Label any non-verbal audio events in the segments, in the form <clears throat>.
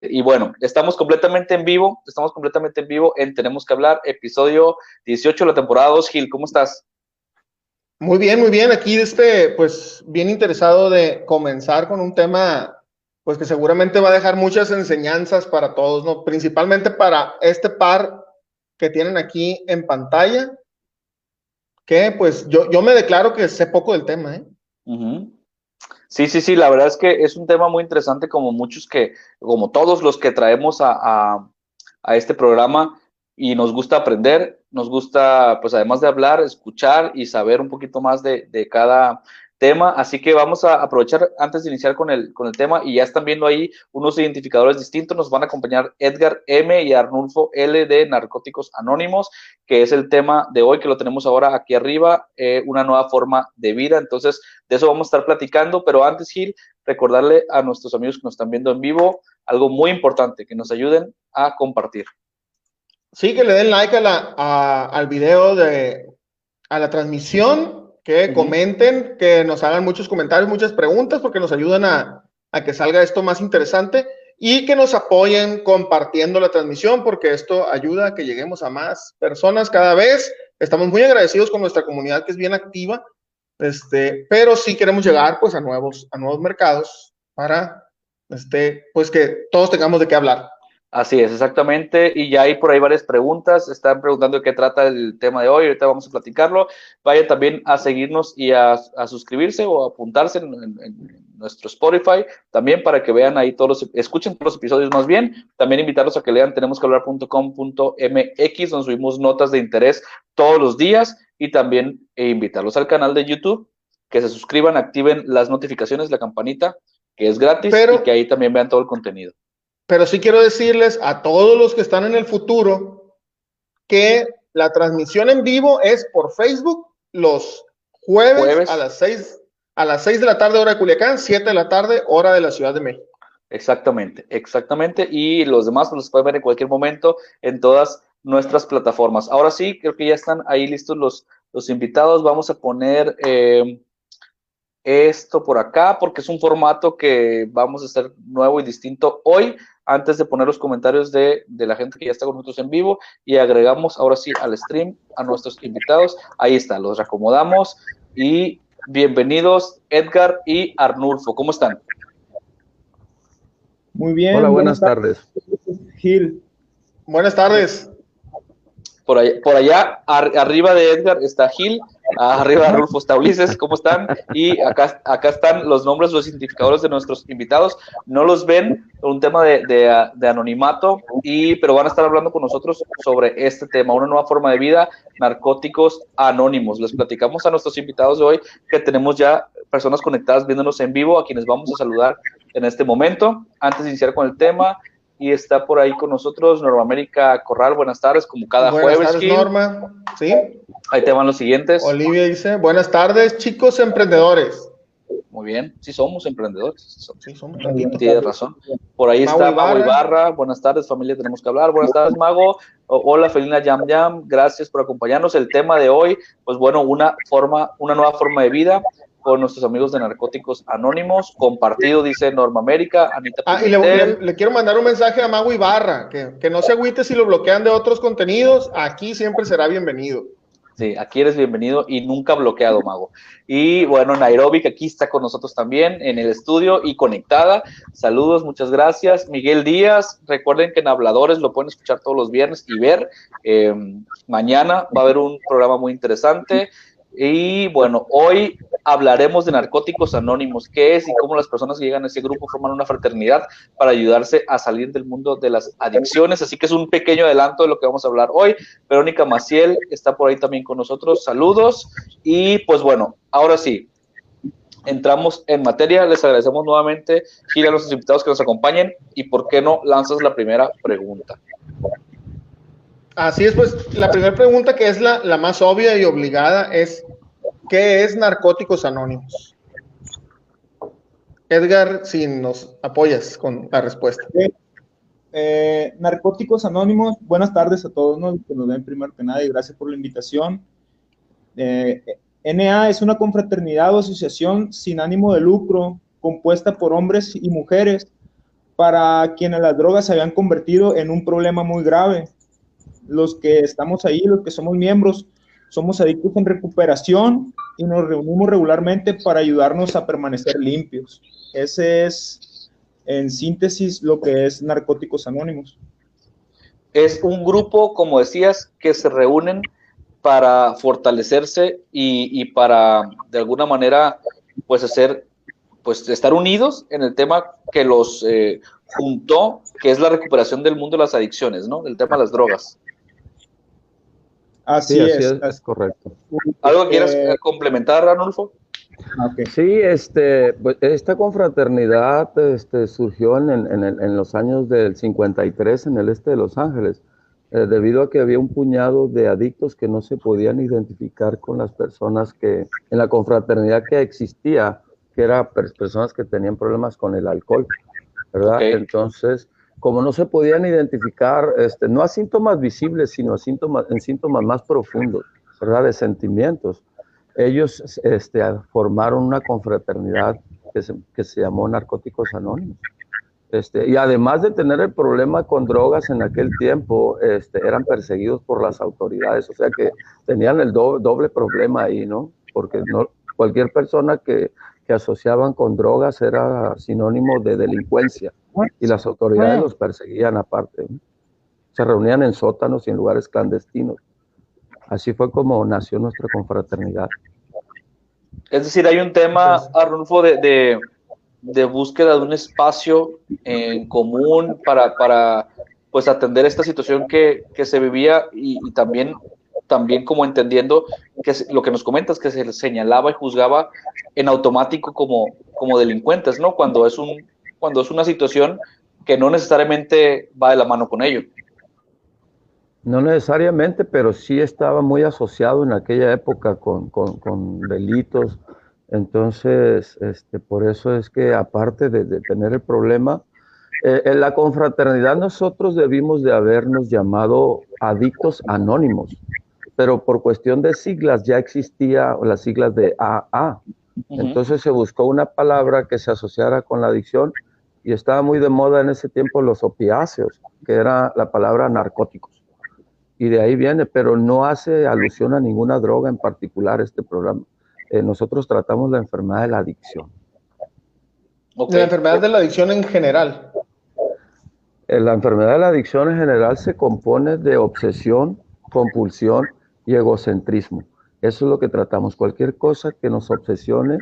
Y bueno, estamos completamente en vivo, estamos completamente en vivo en Tenemos que hablar, episodio 18 de la temporada 2. Gil, ¿cómo estás? Muy bien, muy bien. Aquí, este, pues, bien interesado de comenzar con un tema, pues, que seguramente va a dejar muchas enseñanzas para todos, ¿no? Principalmente para este par que tienen aquí en pantalla, que, pues, yo, yo me declaro que sé poco del tema, ¿eh? Sí, sí, sí, la verdad es que es un tema muy interesante como muchos que, como todos los que traemos a, a, este programa y nos gusta aprender, nos gusta, pues además de hablar, escuchar y saber un poquito más de, de cada tema, así que vamos a aprovechar antes de iniciar con el, con el tema y ya están viendo ahí unos identificadores distintos, nos van a acompañar Edgar M y Arnulfo L de Narcóticos Anónimos, que es el tema de hoy que lo tenemos ahora aquí arriba, eh, una nueva forma de vida, entonces de eso vamos a estar platicando, pero antes Gil, recordarle a nuestros amigos que nos están viendo en vivo algo muy importante, que nos ayuden a compartir. Sí, que le den like a la, al video de, a la transmisión que comenten, que nos hagan muchos comentarios, muchas preguntas, porque nos ayudan a, que salga esto más interesante y que nos apoyen compartiendo la transmisión, porque esto ayuda a que lleguemos a más personas cada vez. Estamos muy agradecidos con nuestra comunidad que es bien activa, este, pero sí queremos llegar pues a nuevos, a nuevos mercados para este, pues que todos tengamos de qué hablar. Así es, exactamente. Y ya hay por ahí varias preguntas. Están preguntando de qué trata el tema de hoy. Ahorita vamos a platicarlo. Vaya también a seguirnos y a, suscribirse o a apuntarse en, nuestro Spotify también para que vean ahí todos los, escuchen todos los episodios más bien. También invitarlos a que lean tenemos que hablar.com.mx donde subimos notas de interés todos los días y también e invitarlos al canal de YouTube, que se suscriban, activen las notificaciones, la campanita, que es gratis y que ahí también vean todo el contenido. Pero sí quiero decirles a todos los que están en el futuro que la transmisión en vivo es por Facebook los jueves, a las 6 a las 6 de la tarde hora de Culiacán, 7 de la tarde hora de la Ciudad de México. Exactamente, exactamente. Y los demás los pueden ver en cualquier momento en todas nuestras plataformas. Ahora sí, creo que ya están ahí listos los, los invitados. Vamos a poner eh, esto por acá porque es un formato que vamos a hacer nuevo y distinto hoy antes de poner los comentarios de, la gente que ya está con nosotros en vivo y agregamos ahora sí al stream a nuestros invitados. Ahí está, los reacomodamos y bienvenidos Edgar y Arnulfo. ¿Cómo están? Muy bien. Hola, buenas, tardes. Gil. Buenas tardes. Por allá, por allá arriba de Edgar está Gil Arriba Rulfo Ulises, ¿cómo están? Y acá, acá están los nombres, los identificadores de nuestros invitados. No los ven por un tema de, de, anonimato, y, pero van a estar hablando con nosotros sobre este tema, una nueva forma de vida, narcóticos anónimos. Les platicamos a nuestros invitados de hoy que tenemos ya personas conectadas viéndonos en vivo, a quienes vamos a saludar en este momento. Antes de iniciar con el tema, y está por ahí con nosotros Norma América Corral. Buenas tardes, como cada buenas jueves. Tardes, Norma. Sí. Ahí te van los siguientes. Olivia dice, buenas tardes, chicos emprendedores. Muy bien, sí somos emprendedores. Sí, somos. Tienes razón. Por ahí está Mago Ibarra. Buenas tardes, familia, tenemos que hablar. Buenas tardes, Mago. Hola, Felina Yam Yam. Gracias por acompañarnos. El tema de hoy, pues bueno, una forma, una nueva forma de vida con nuestros amigos de Narcóticos Anónimos, compartido, dice Norma América, Anita Ah, y le, quiero mandar un mensaje a Mago Ibarra, que, que no se agüite si lo bloquean de otros contenidos, aquí siempre será bienvenido. Sí, aquí eres bienvenido y nunca bloqueado, Mago. Y bueno, Nairobi, que aquí está con nosotros también en el estudio y conectada. Saludos, muchas gracias. Miguel Díaz, recuerden que en Habladores lo pueden escuchar todos los viernes y ver. Eh, mañana va a haber un programa muy interesante. Y bueno, hoy hablaremos de narcóticos anónimos, qué es y cómo las personas que llegan a ese grupo forman una fraternidad para ayudarse a salir del mundo de las adicciones. Así que es un pequeño adelanto de lo que vamos a hablar hoy. Verónica Maciel está por ahí también con nosotros. Saludos. Y pues bueno, ahora sí, entramos en materia. Les agradecemos nuevamente, Gil, a los invitados que nos acompañen. Y por qué no lanzas la primera pregunta. Así es, pues la primera pregunta que es la, más obvia y obligada es, ¿qué es Narcóticos Anónimos? Edgar, si nos apoyas con la respuesta. Eh, Narcóticos Anónimos, buenas tardes a todos ¿no? que nos ven primero que nada y gracias por la invitación. Eh, NA es una confraternidad o asociación sin ánimo de lucro compuesta por hombres y mujeres para quienes las drogas se habían convertido en un problema muy grave. Los que estamos ahí, los que somos miembros, somos adictos en recuperación y nos reunimos regularmente para ayudarnos a permanecer limpios. Ese es, en síntesis, lo que es Narcóticos Anónimos. Es un grupo, como decías, que se reúnen para fortalecerse y, para, de alguna manera, pues hacer, pues estar unidos en el tema que los eh, juntó, que es la recuperación del mundo de las adicciones, ¿no? El tema de las drogas. Así, es, es, correcto. ¿Algo que quieras eh, complementar, Arnulfo? Sí, este, pues, esta confraternidad este, surgió en, en, en, los años del 53 en el este de Los Ángeles, eh, debido a que había un puñado de adictos que no se podían identificar con las personas que, en la confraternidad que existía, que eran personas que tenían problemas con el alcohol, ¿verdad? Entonces, como no se podían identificar, este, no a síntomas visibles, sino a síntomas, en síntomas más profundos, ¿verdad? De sentimientos. Ellos este, formaron una confraternidad que se, llamó Narcóticos Anónimos. Este, y además de tener el problema con drogas en aquel tiempo, este, eran perseguidos por las autoridades, o sea que tenían el doble, problema ahí, ¿no? Porque cualquier persona que, que asociaban con drogas era sinónimo de delincuencia y las autoridades los perseguían aparte. Se reunían en sótanos y en lugares clandestinos. Así fue como nació nuestra confraternidad. Es decir, hay un tema, Arnulfo, de, de, búsqueda de un espacio en común para, para pues atender esta situación que, se vivía y, también, también como entendiendo que lo que nos comentas, que se señalaba y juzgaba en automático como, como delincuentes, ¿no? Cuando es un cuando es una situación que no necesariamente va de la mano con ello. No necesariamente, pero sí estaba muy asociado en aquella época con, delitos. Entonces, este, por eso es que aparte de, tener el problema, eh, en la confraternidad nosotros debimos de habernos llamado adictos anónimos, pero por cuestión de siglas ya existía las siglas de AA. Entonces se buscó una palabra que se asociara con la adicción y estaba muy de moda en ese tiempo los opiáceos, que era la palabra narcóticos. Y de ahí viene, pero no hace alusión a ninguna droga en particular este programa. Eh, nosotros tratamos la enfermedad de la adicción. La enfermedad de la adicción en general. Eh, la enfermedad de la adicción en general se compone de obsesión, compulsión y egocentrismo. Eso es lo que tratamos. Cualquier cosa que nos obsesione,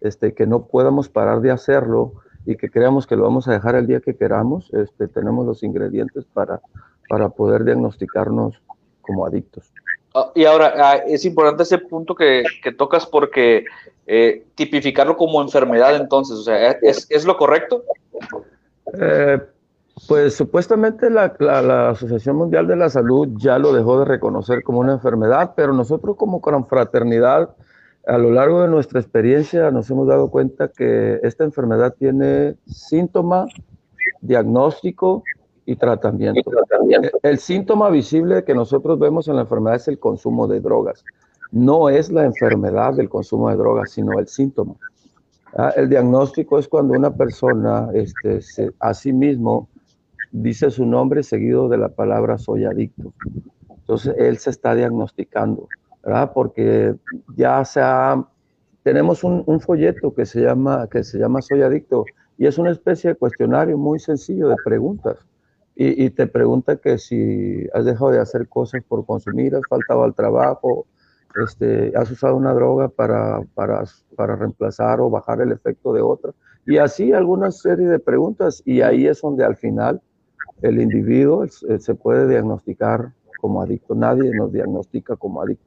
este, que no podamos parar de hacerlo, y que creamos que lo vamos a dejar el día que queramos, este, tenemos los ingredientes para, para poder diagnosticarnos como adictos. Ah, y ahora, ah, es importante ese punto que, que tocas porque eh, tipificarlo como enfermedad entonces, o sea, ¿es, es lo correcto? Eh, pues supuestamente la, la, la, Asociación Mundial de la Salud ya lo dejó de reconocer como una enfermedad, pero nosotros como confraternidad a lo largo de nuestra experiencia nos hemos dado cuenta que esta enfermedad tiene síntoma, diagnóstico y tratamiento. El, síntoma visible que nosotros vemos en la enfermedad es el consumo de drogas. No es la enfermedad del consumo de drogas, sino el síntoma. Ah, el diagnóstico es cuando una persona este, a sí mismo dice su nombre seguido de la palabra soy adicto. Entonces él se está diagnosticando. ¿verdad? Porque ya sea, tenemos un, folleto que se, llama, que se llama Soy Adicto y es una especie de cuestionario muy sencillo de preguntas. Y, y, te pregunta que si has dejado de hacer cosas por consumir, has faltado al trabajo, este, has usado una droga para, para, para reemplazar o bajar el efecto de otra. Y así alguna serie de preguntas y ahí es donde al final el individuo se puede diagnosticar como adicto. Nadie nos diagnostica como adicto.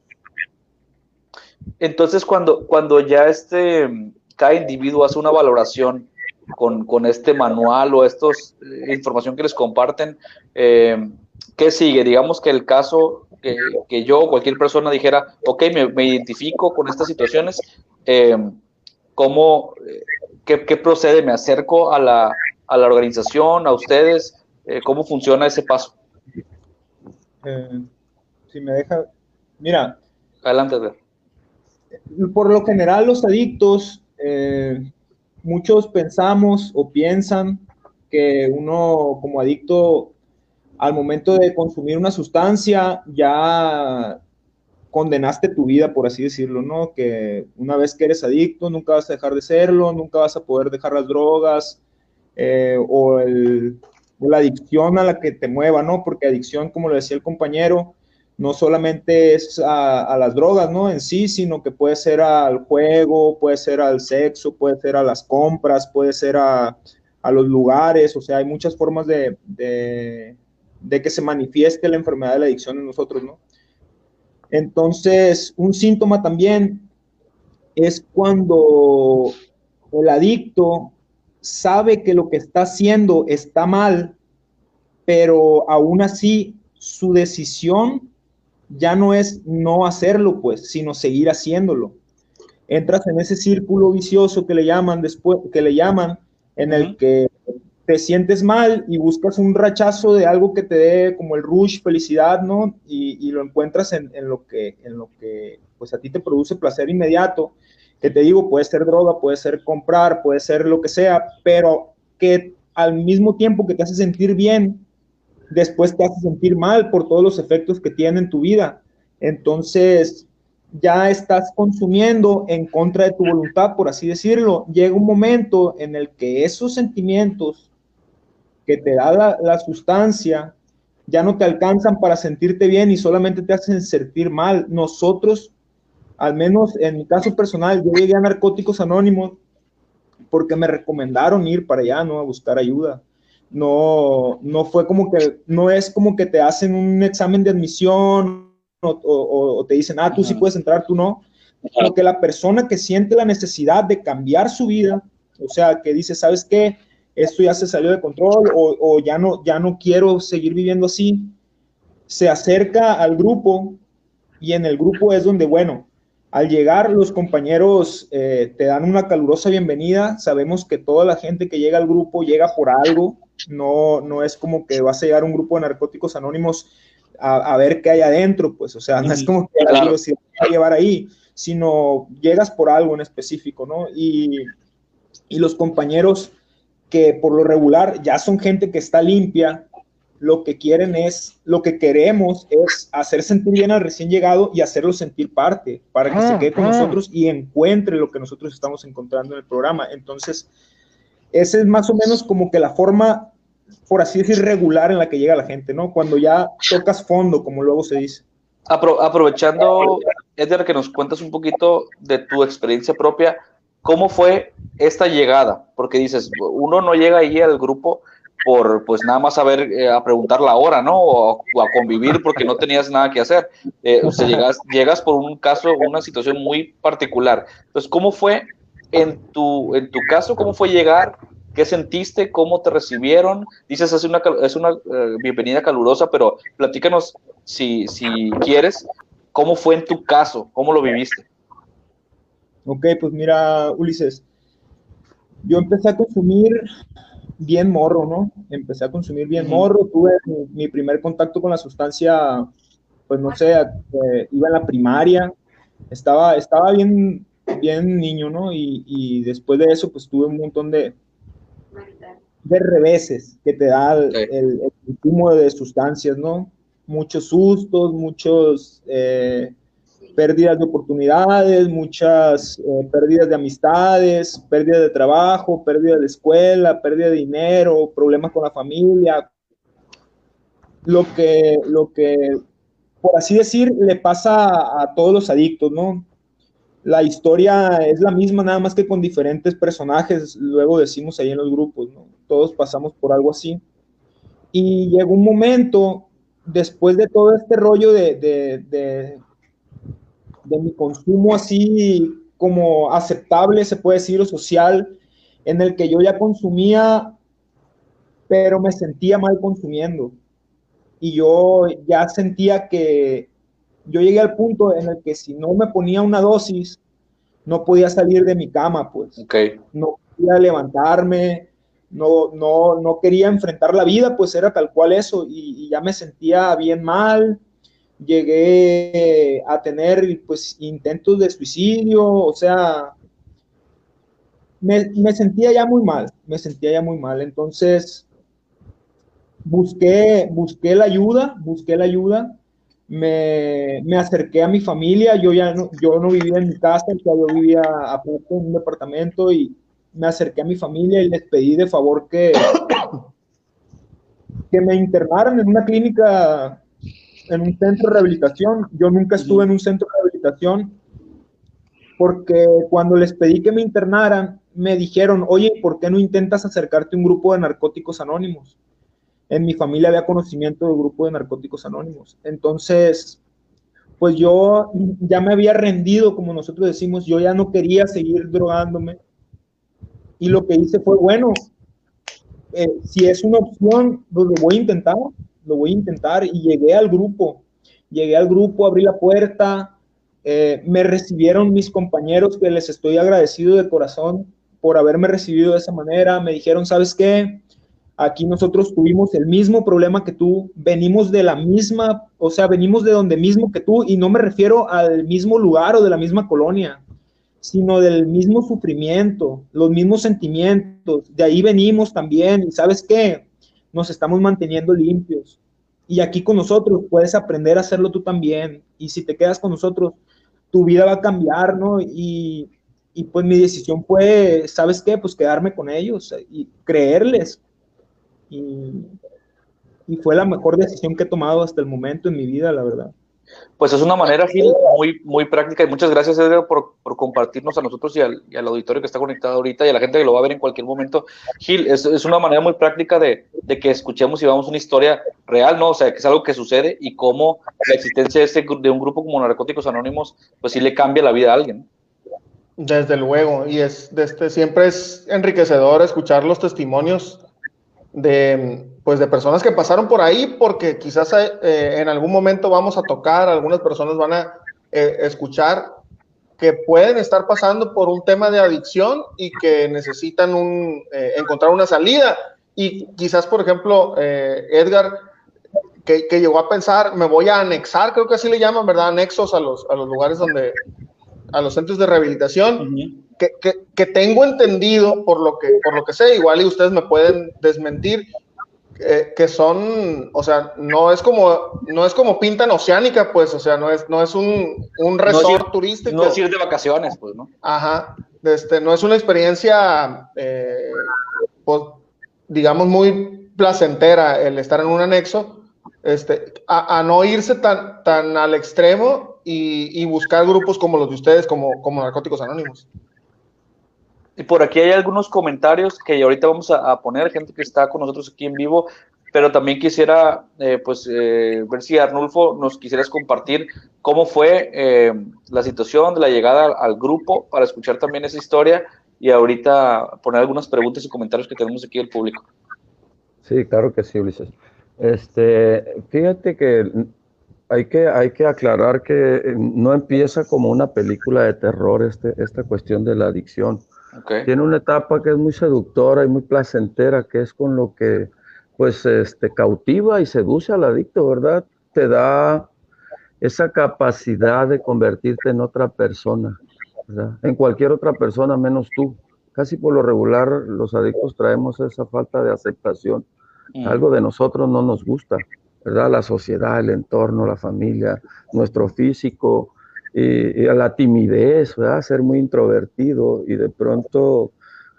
Entonces, cuando, cuando ya este, cada individuo hace una valoración con, con este manual o esta eh, información que les comparten, eh, ¿qué sigue? Digamos que el caso que, que yo o cualquier persona dijera, ok, me, me identifico con estas situaciones, eh, ¿cómo, qué, qué, procede? ¿Me acerco a la, a la organización, a ustedes? ¿Cómo funciona ese paso? si me deja, mira. Adelante, ver por lo general los adictos, eh, muchos pensamos o piensan que uno como adicto al momento de consumir una sustancia ya condenaste tu vida, por así decirlo, ¿no? Que una vez que eres adicto, nunca vas a dejar de serlo, nunca vas a poder dejar las drogas eh, o, la adicción a la que te mueva, ¿no? Porque adicción, como lo decía el compañero, no solamente es a, las drogas, ¿no? En sí, sino que puede ser al juego, puede ser al sexo, puede ser a las compras, puede ser a, los lugares, o sea, hay muchas formas de, de que se manifieste la enfermedad de la adicción en nosotros, ¿no? Entonces, un síntoma también es cuando el adicto sabe que lo que está haciendo está mal, pero aún así su decisión ya no es no hacerlo, pues, sino seguir haciéndolo. Entras en ese círculo vicioso que le llaman después, que le llaman, en el que te sientes mal y buscas un rechazo de algo que te dé como el rush, felicidad, ¿no? Y, lo encuentras en, lo que, en lo que, pues a ti te produce placer inmediato, que te digo, puede ser droga, puede ser comprar, puede ser lo que sea, pero que al mismo tiempo que te hace sentir bien, después te hace sentir mal por todos los efectos que tiene en tu vida. Entonces, ya estás consumiendo en contra de tu voluntad, por así decirlo. Llega un momento en el que esos sentimientos que te da la, sustancia ya no te alcanzan para sentirte bien y solamente te hacen sentir mal. Nosotros, al menos en mi caso personal, yo llegué a Narcóticos Anónimos porque me recomendaron ir para allá, ¿no? A buscar ayuda. No, no fue como que, no es como que te hacen un examen de admisión o, te dicen, ah, tú sí puedes entrar, tú no. Sino que la persona que siente la necesidad de cambiar su vida, o sea, que dice, ¿sabes qué? esto ya se salió de control o, ya, no, ya no quiero seguir viviendo así, se acerca al grupo y en el grupo es donde, bueno, al llegar los compañeros eh, te dan una calurosa bienvenida, sabemos que toda la gente que llega al grupo llega por algo, no, no es como que vas a llegar un grupo de narcóticos anónimos a, ver qué hay adentro, pues, o sea, no es como que algo si a llevar ahí, sino llegas por algo en específico, ¿no? Y, y los compañeros que por lo regular ya son gente que está limpia, lo que quieren es, lo que queremos es hacer sentir bien al recién llegado y hacerlo sentir parte, para que se ah, quede con ah. nosotros y encuentre lo que nosotros estamos encontrando en el programa. Entonces, esa es más o menos como que la forma, por así decir, regular en la que llega la gente, ¿no? Cuando ya tocas fondo, como luego se dice. aprovechando, Edgar, que nos cuentas un poquito de tu experiencia propia, ¿Cómo fue esta llegada? Porque dices, uno no llega ahí al grupo por pues nada más a ver, eh, a preguntar la hora, ¿no? O, a convivir porque no tenías nada que hacer. Eh, o sea, llegas, llegas por un caso, una situación muy particular. Entonces, ¿cómo fue en tu, en tu caso, cómo fue llegar? ¿Qué sentiste? ¿Cómo te recibieron? Dices, es una, es una eh, bienvenida calurosa, pero platícanos, si, si quieres, ¿cómo fue en tu caso? ¿Cómo lo viviste? Ok, pues mira, Ulises, yo empecé a consumir bien morro, ¿no? Empecé a consumir bien morro, tuve mi, primer contacto con la sustancia, pues no sé, eh, iba en la primaria, estaba, estaba bien, bien niño, ¿no? Y, después de eso, pues tuve un montón de, de reveses que te da el, el, de sustancias, ¿no? Muchos sustos, muchos... Eh, pérdidas de oportunidades, muchas eh, pérdidas de amistades, pérdida de trabajo, pérdida de escuela, pérdida de dinero, problemas con la familia. Lo que, lo que, por así decir, le pasa a, todos los adictos, ¿no? La historia es la misma, nada más que con diferentes personajes, luego decimos ahí en los grupos, ¿no? Todos pasamos por algo así. Y llegó un momento, después de todo este rollo de de mi consumo así como aceptable, se puede decir, o social, en el que yo ya consumía, pero me sentía mal consumiendo. Y yo ya sentía que yo llegué al punto en el que si no me ponía una dosis, no podía salir de mi cama, pues. Okay. No podía levantarme, no, no, no quería enfrentar la vida, pues era tal cual eso, y, y ya me sentía bien mal, llegué a tener pues intentos de suicidio, o sea, me, me, sentía ya muy mal, me sentía ya muy mal. Entonces, busqué, busqué la ayuda, busqué la ayuda, me, me, acerqué a mi familia, yo ya no, yo no vivía en mi casa, yo vivía aparte en un departamento y me acerqué a mi familia y les pedí de favor que, <coughs> que me internaran en una clínica, en un centro de rehabilitación. Yo nunca estuve en un centro de rehabilitación porque cuando les pedí que me internaran, me dijeron, oye, ¿por qué no intentas acercarte a un grupo de narcóticos anónimos? En mi familia había conocimiento del grupo de narcóticos anónimos. Entonces, pues yo ya me había rendido, como nosotros decimos, yo ya no quería seguir drogándome. Y lo que hice fue, bueno, eh, si es una opción, pues lo voy a intentar, lo voy a intentar. Y llegué al grupo, llegué al grupo, abrí la puerta, eh, me recibieron mis compañeros, que les estoy agradecido de corazón por haberme recibido de esa manera. Me dijeron, ¿sabes qué? Aquí nosotros tuvimos el mismo problema que tú, venimos de la misma, o sea, venimos de donde mismo que tú, y no me refiero al mismo lugar o de la misma colonia, sino del mismo sufrimiento, los mismos sentimientos. De ahí venimos también, y sabes qué? Nos estamos manteniendo limpios. Y aquí con nosotros puedes aprender a hacerlo tú también. Y si te quedas con nosotros, tu vida va a cambiar, ¿no? Y, y pues mi decisión fue, ¿sabes qué? Pues quedarme con ellos y creerles. Y, y, fue la mejor decisión que he tomado hasta el momento en mi vida, la verdad. Pues es una manera, Gil, <laughs> muy, muy práctica y muchas gracias, Edgar, por, por compartirnos a nosotros y al, y al, auditorio que está conectado ahorita y a la gente que lo va a ver en cualquier momento. Gil, es, es una manera muy práctica de, de, que escuchemos y vamos una historia real, ¿no? O sea, que es algo que sucede y cómo la existencia de, este, de un grupo como Narcóticos Anónimos, pues sí le cambia la vida a alguien. Desde luego, y es, de este, siempre es enriquecedor escuchar los testimonios de, pues de personas que pasaron por ahí, porque quizás eh, en algún momento vamos a tocar, algunas personas van a eh, escuchar que pueden estar pasando por un tema de adicción y que necesitan un, eh, encontrar una salida. Y quizás, por ejemplo, Edgar, que, que, llegó a pensar, me voy a anexar, creo que así le llaman, ¿verdad? Anexos a los, a los lugares donde, a los centros de rehabilitación. Que, que, que, tengo entendido, por lo que, por lo que sé, igual y ustedes me pueden desmentir, eh, que son, o sea, no es como, no es como pintan oceánica, pues, o sea, no es, no es un, un resort no ir, turístico. No es ir de vacaciones, pues, ¿no? Ajá, este, no es una experiencia, eh, pues, digamos, muy placentera el estar en un anexo, este, a, a no irse tan, tan al extremo y, y, buscar grupos como los de ustedes, como, como Narcóticos Anónimos. Y por aquí hay algunos comentarios que ahorita vamos a, poner, gente que está con nosotros aquí en vivo, pero también quisiera, eh, pues, eh, ver si Arnulfo nos quisieras compartir cómo fue eh, la situación de la llegada al, grupo para escuchar también esa historia y ahorita poner algunas preguntas y comentarios que tenemos aquí del público. Sí, claro que sí, Ulises. Este, fíjate que hay que, hay que aclarar que no empieza como una película de terror este, esta cuestión de la adicción Okay. Tiene una etapa que es muy seductora y muy placentera, que es con lo que pues este, cautiva y seduce al adicto, ¿verdad? Te da esa capacidad de convertirte en otra persona, ¿verdad? En cualquier otra persona menos tú. Casi por lo regular los adictos traemos esa falta de aceptación. Mm. Algo de nosotros no nos gusta, ¿verdad? La sociedad, el entorno, la familia, nuestro físico, y, y, a la timidez, ¿verdad? ser muy introvertido y de pronto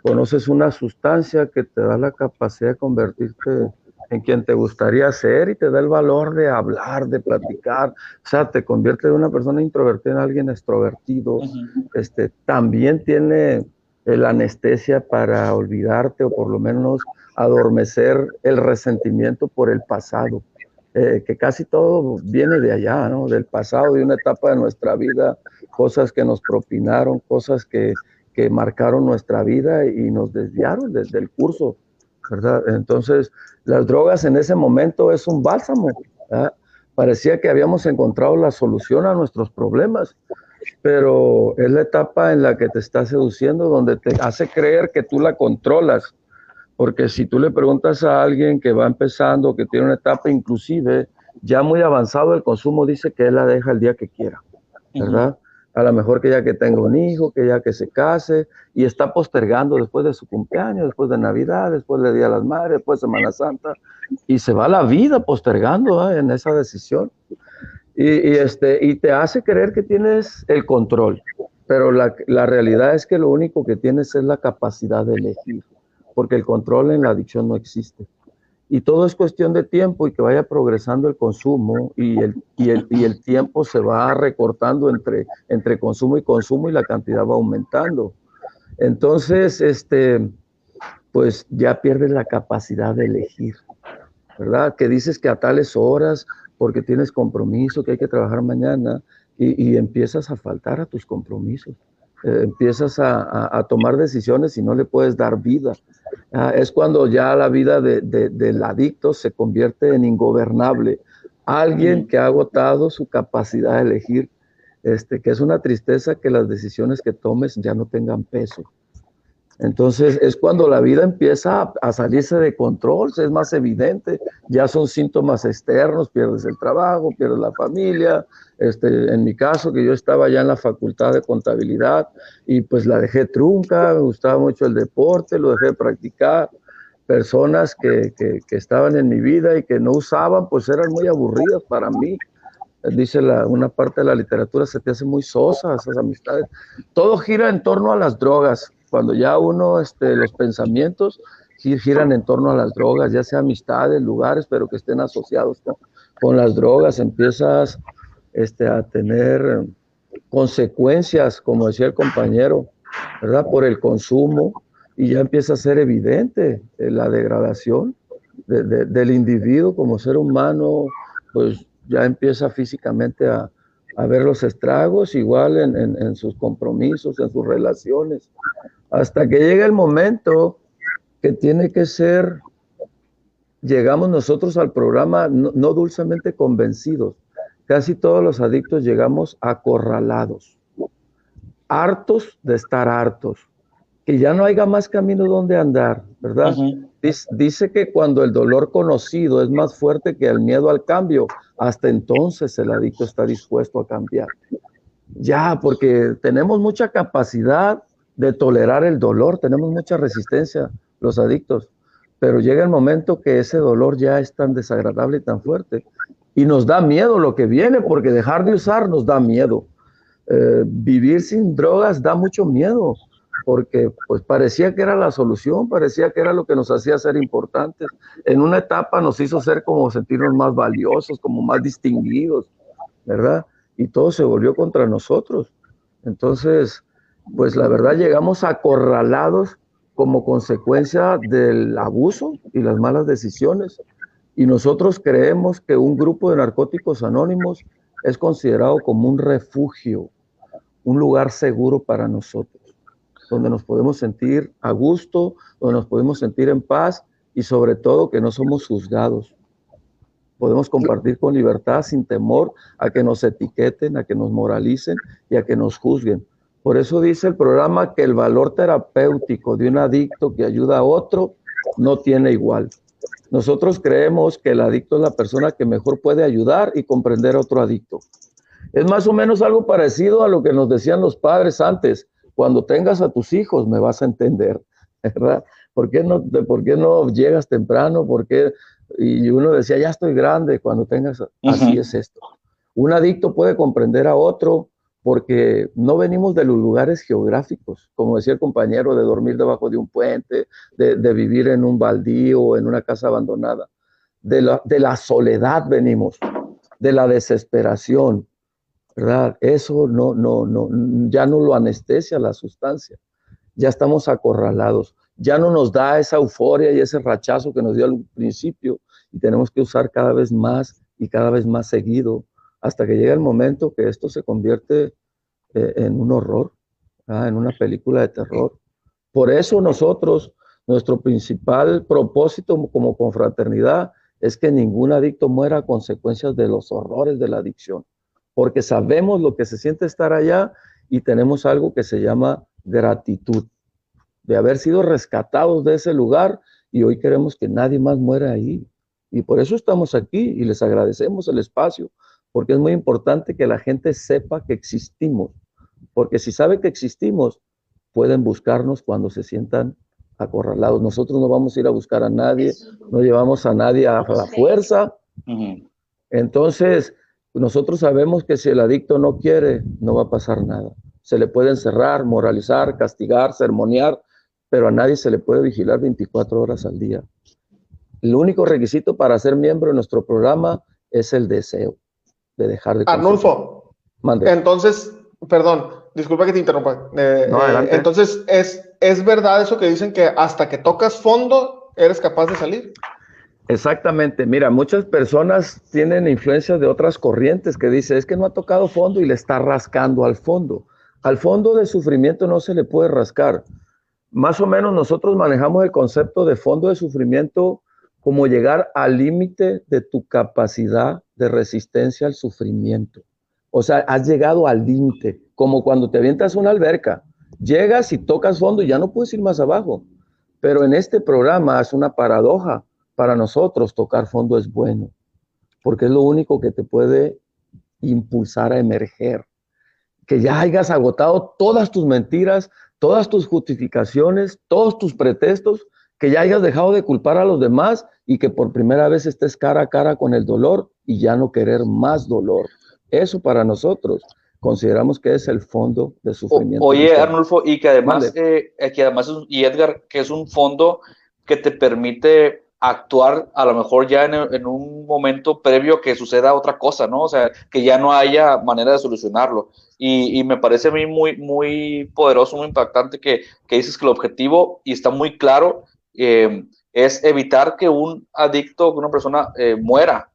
conoces una sustancia que te da la capacidad de convertirte en quien te gustaría ser y te da el valor de hablar, de platicar, o sea, te convierte de una persona introvertida en alguien extrovertido, uh -huh. este, también tiene la anestesia para olvidarte o por lo menos adormecer el resentimiento por el pasado eh, que casi todo viene de allá, ¿no? Del pasado, de una etapa de nuestra vida, cosas que nos propinaron, cosas que, que marcaron nuestra vida y nos desviaron desde el curso, ¿verdad? Entonces, las drogas en ese momento es un bálsamo. Parecía que habíamos encontrado la solución a nuestros problemas, pero es la etapa en la que te está seduciendo, donde te hace creer que tú la controlas, porque si tú le preguntas a alguien que va empezando, que tiene una etapa inclusive ya muy avanzado el consumo, dice que él la deja el día que quiera, ¿verdad? Uh -huh. a lo mejor que ya que tenga un hijo, que ya que se case, y está postergando después de su cumpleaños, después de Navidad, después del Día de las Madres, después de Semana Santa, y se va la vida postergando en esa decisión. Y, este, y te hace creer que tienes el control, pero la, la realidad es que lo único que tienes es la capacidad de elegir, porque el control en la adicción no existe y todo es cuestión de tiempo y que vaya progresando el consumo y el, y el, y el tiempo se va recortando entre, entre consumo y consumo y la cantidad va aumentando. Entonces, este, pues ya pierdes la capacidad de elegir, ¿verdad? Que dices que a tales horas, porque tienes compromiso, que hay que trabajar mañana, y, y empiezas a faltar a tus compromisos. Eh, empiezas a, a, tomar decisiones y no le puedes dar vida. Ah, es cuando ya la vida de, del adicto se convierte en ingobernable. Alguien que ha agotado su capacidad de elegir, este, que es una tristeza que las decisiones que tomes ya no tengan peso. Entonces es cuando la vida empieza a, salirse de control, es más evidente, ya son síntomas externos, pierdes el trabajo, pierdes la familia. Este, en mi caso, que yo estaba ya en la facultad de contabilidad y pues la dejé trunca, me gustaba mucho el deporte, lo dejé de practicar. Personas que, que, que estaban en mi vida y que no usaban, pues eran muy aburridas para mí dice la, una parte de la literatura, se te hace muy sosa esas amistades. Todo gira en torno a las drogas cuando ya uno, este, los pensamientos giran en torno a las drogas, ya sea amistades, lugares, pero que estén asociados con, las drogas, empiezas este, a tener consecuencias, como decía el compañero, ¿verdad? Por el consumo y ya empieza a ser evidente eh, la degradación del individuo como ser humano, pues ya empieza físicamente a, ver los estragos, igual en, en, sus compromisos, en sus relaciones, hasta que llega el momento que tiene que ser, llegamos nosotros al programa no, dulcemente convencidos, casi todos los adictos llegamos acorralados, hartos de estar hartos, que ya no haya más camino donde andar, ¿verdad? dice, que cuando el dolor conocido es más fuerte que el miedo al cambio, hasta entonces el adicto está dispuesto a cambiar. Ya, porque tenemos mucha capacidad de tolerar el dolor, tenemos mucha resistencia los adictos, pero llega el momento que ese dolor ya es tan desagradable y tan fuerte y nos da miedo lo que viene, porque dejar de usar nos da miedo. Eh, vivir sin drogas da mucho miedo, porque pues parecía que era la solución, parecía que era lo que nos hacía ser importantes. En una etapa nos hizo ser como sentirnos más valiosos, como más distinguidos, ¿verdad? Y todo se volvió contra nosotros. Entonces, pues la verdad llegamos acorralados como consecuencia del abuso y las malas decisiones. Y nosotros creemos que un grupo de narcóticos anónimos es considerado como un refugio, un lugar seguro para nosotros, donde nos podemos sentir a gusto, donde nos podemos sentir en paz y sobre todo que no somos juzgados. Podemos compartir con libertad sin temor a que nos etiqueten, a que nos moralicen y a que nos juzguen por eso dice el programa que el valor terapéutico de un adicto que ayuda a otro no tiene igual. Nosotros creemos que el adicto es la persona que mejor puede ayudar y comprender a otro adicto. Es más o menos algo parecido a lo que nos decían los padres antes. Cuando tengas a tus hijos me vas a entender, <laughs> ¿verdad? ¿Por qué no, por qué no llegas temprano? ¿Por qué? Y uno decía, ya estoy grande cuando tengas... Así es esto. Un adicto puede comprender a otro porque no venimos de los lugares geográficos, como decía el compañero, de dormir debajo de un puente, de, vivir en un baldío, en una casa abandonada. De la, soledad venimos, de la desesperación, ¿verdad? Eso no, no, no, ya no lo anestesia la sustancia. Ya estamos acorralados. Ya no nos da esa euforia y ese rechazo que nos dio al principio y tenemos que usar cada vez más y cada vez más seguido hasta que llega el momento que esto se convierte eh, en un horror, en una película de terror. Por eso nosotros, nuestro principal propósito como confraternidad es que ningún adicto muera a consecuencias de los horrores de la adicción, porque sabemos lo que se siente estar allá y tenemos algo que se llama gratitud, de haber sido rescatados de ese lugar y hoy queremos que nadie más muera ahí. Y por eso estamos aquí y les agradecemos el espacio porque es muy importante que la gente sepa que existimos, porque si sabe que existimos, pueden buscarnos cuando se sientan acorralados. Nosotros no vamos a ir a buscar a nadie, no llevamos a nadie a la fuerza. Entonces, nosotros sabemos que si el adicto no quiere, no va a pasar nada. Se le puede encerrar, moralizar, castigar, sermonear, pero a nadie se le puede vigilar 24 horas al día. El único requisito para ser miembro de nuestro programa es el deseo de dejar de... Arnulfo, entonces, perdón, disculpa que te interrumpa. Eh, eh, entonces, ¿es, ¿es verdad eso que dicen que hasta que tocas fondo eres capaz de salir? Exactamente, mira, muchas personas tienen influencia de otras corrientes que dicen, es que no ha tocado fondo y le está rascando al fondo. Al fondo de sufrimiento no se le puede rascar. Más o menos nosotros manejamos el concepto de fondo de sufrimiento como llegar al límite de tu capacidad de resistencia al sufrimiento. O sea, has llegado al límite, como cuando te avientas una alberca. Llegas y tocas fondo y ya no puedes ir más abajo. Pero en este programa es una paradoja. Para nosotros tocar fondo es bueno, porque es lo único que te puede impulsar a emerger. Que ya hayas agotado todas tus mentiras, todas tus justificaciones, todos tus pretextos, que ya hayas dejado de culpar a los demás y que por primera vez estés cara a cara con el dolor y ya no querer más dolor. Eso para nosotros consideramos que es el fondo de sufrimiento. oye, Arnulfo, y que además, eh, que además, y Edgar, que es un fondo que te permite actuar a lo mejor ya en, un momento previo que suceda otra cosa, ¿no? O sea, que ya no haya manera de solucionarlo. Y, me parece a mí muy, muy poderoso, muy impactante que, que dices que el objetivo, y está muy claro, eh, es evitar que un adicto, que una persona eh, muera,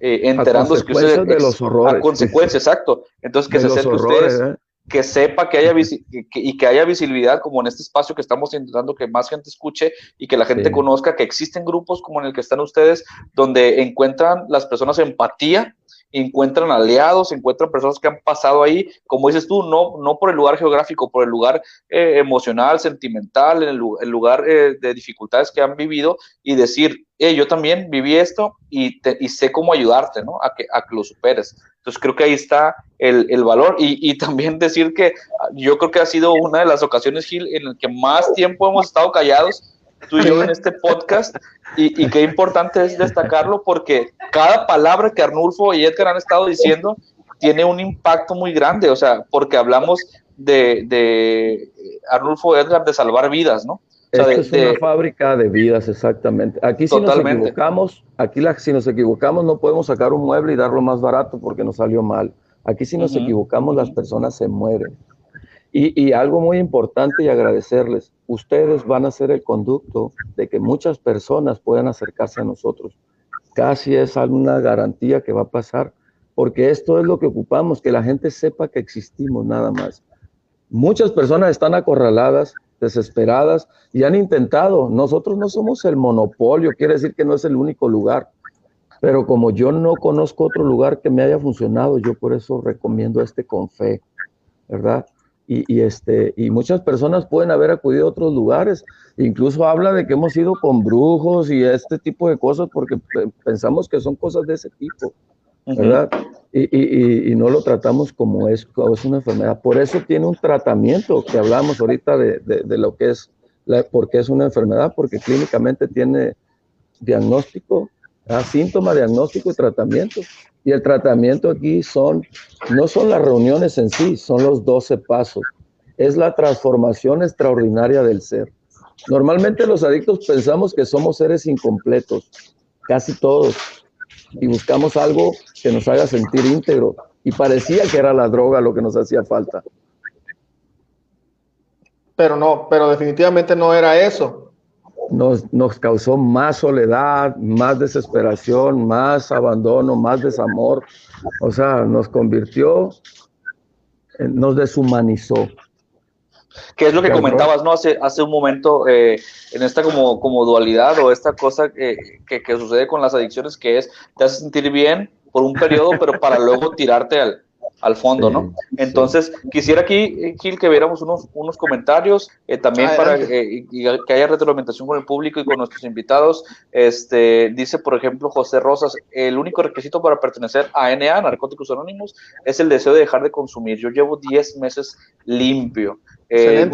eh, enterándose que usted, de los horrores. A consecuencia, exacto. Entonces, que se acerque ustedes, ¿eh? que sepa que haya y que haya visibilidad, como en este espacio que estamos intentando que más gente escuche y que la gente conozca que existen grupos como en el que están ustedes, donde encuentran las personas empatía encuentran aliados, encuentran personas que han pasado ahí, como dices tú, no, no por el lugar geográfico, por el lugar eh, emocional, sentimental, en el, lugar eh, de dificultades que han vivido y decir, yo también viví esto y, y sé cómo ayudarte, ¿no? A que, a que lo superes. Entonces creo que ahí está el, el valor y, y, también decir que yo creo que ha sido una de las ocasiones, Gil, en el que más tiempo hemos estado callados tú y yo en este podcast y, y, qué importante es destacarlo porque cada palabra que Arnulfo y Edgar han estado diciendo tiene un impacto muy grande, o sea, porque hablamos de, de Arnulfo Edgar de salvar vidas, ¿no? O es una fábrica de vidas, exactamente. Aquí si nos equivocamos, aquí la, si nos equivocamos no podemos sacar un mueble y darlo más barato porque nos salió mal. Aquí si nos equivocamos las personas se mueren. Y, algo muy importante y agradecerles, ustedes van a ser el conducto de que muchas personas puedan acercarse a nosotros. Casi es alguna garantía que va a pasar, porque esto es lo que ocupamos, que la gente sepa que existimos nada más. Muchas personas están acorraladas, desesperadas y han intentado. Nosotros no somos el monopolio, quiere decir que no es el único lugar. Pero como yo no conozco otro lugar que me haya funcionado, yo por eso recomiendo este con fe, ¿verdad? Y, este, y muchas personas pueden haber acudido a otros lugares. Incluso habla de que hemos ido con brujos y este tipo de cosas porque pensamos que son cosas de ese tipo, ¿verdad? y, y, no lo tratamos como es, como es una enfermedad. Por eso tiene un tratamiento que hablamos ahorita de, de, lo que es, la, porque es una enfermedad, porque clínicamente tiene diagnóstico, síntoma, diagnóstico y tratamiento. Y el tratamiento aquí son, no son las reuniones en sí, son los 12 pasos. Es la transformación extraordinaria del ser. Normalmente los adictos pensamos que somos seres incompletos, casi todos, y buscamos algo que nos haga sentir íntegro. Y parecía que era la droga lo que nos hacía falta. Pero no, pero definitivamente no era eso nos, nos causó más soledad, más desesperación, más abandono, más desamor. O sea, nos convirtió, nos deshumanizó. ¿Qué es lo que comentabas, no? Hace, hace un momento, eh, en esta como, como dualidad o esta cosa que, que, sucede con las adicciones, que es, te hace sentir bien por un periodo, pero para luego tirarte al, al fondo, ¿no? Entonces, quisiera aquí, Gil, que viéramos unos, unos comentarios, eh, también para eh, que haya retroalimentación con el público y con nuestros invitados. Este, dice, por ejemplo, José Rosas, el único requisito para pertenecer a NA, Narcóticos Anónimos, es el deseo de dejar de consumir. Yo llevo 10 meses limpio. Eh,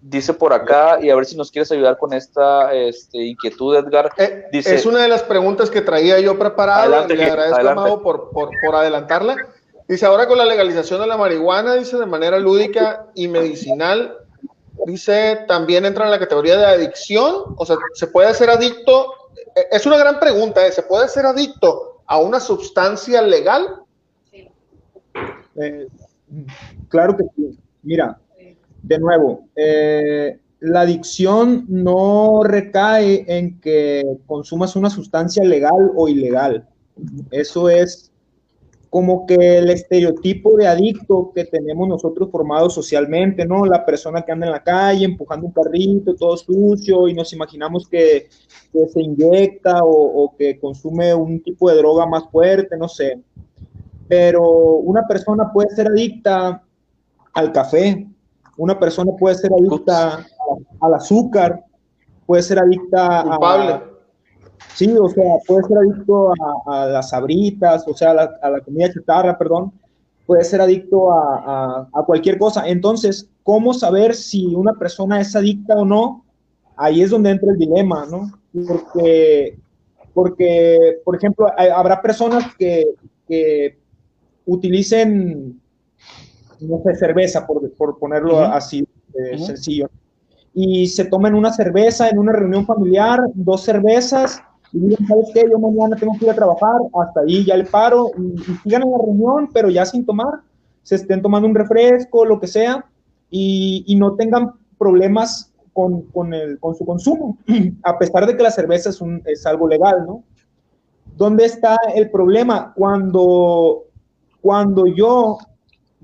dice, por acá, y a ver si nos quieres ayudar con esta este, inquietud, Edgar. dice, es una de las preguntas que traía yo preparada. Adelante, Le agradezco, por, por, por adelantarla. Dice, ahora con la legalización de la marihuana, dice, de manera lúdica y medicinal, dice, también entra en la categoría de adicción, o sea, ¿se puede ser adicto? E, es una gran pregunta, ¿eh? ¿se puede ser adicto a una sustancia legal? Sí. Eh, claro que sí. Mira, de nuevo, eh, la adicción no recae en que consumas una sustancia legal o ilegal. Eso es como que el estereotipo de adicto que tenemos nosotros formado socialmente, ¿no? La persona que anda en la calle empujando un carrito todo sucio y nos imaginamos que, se inyecta o, que consume un tipo de droga más fuerte, no sé. Pero una persona puede ser adicta al café, una persona puede ser adicta al azúcar, puede ser adicta a Sí, o sea, puede ser adicto a, las sabritas, o sea, a la, comida chatarra, perdón, puede ser adicto a, cualquier cosa. Entonces, ¿cómo saber si una persona es adicta o no? Ahí es donde entra el dilema, ¿no? Porque, porque por ejemplo, habrá personas que, utilicen, no sé, cerveza, por, por ponerlo así eh, sencillo, y se tomen una cerveza en una reunión familiar, dos cervezas, y digan, ¿sabes qué? Yo mañana tengo que ir a trabajar, hasta ahí ya le paro, y, sigan en la reunión, pero ya sin tomar, se estén tomando un refresco, lo que sea, y, y no tengan problemas con, con, el, con, su consumo, <clears throat> a pesar de que la cerveza es, un, es algo legal, ¿no? ¿Dónde está el problema? Cuando, cuando yo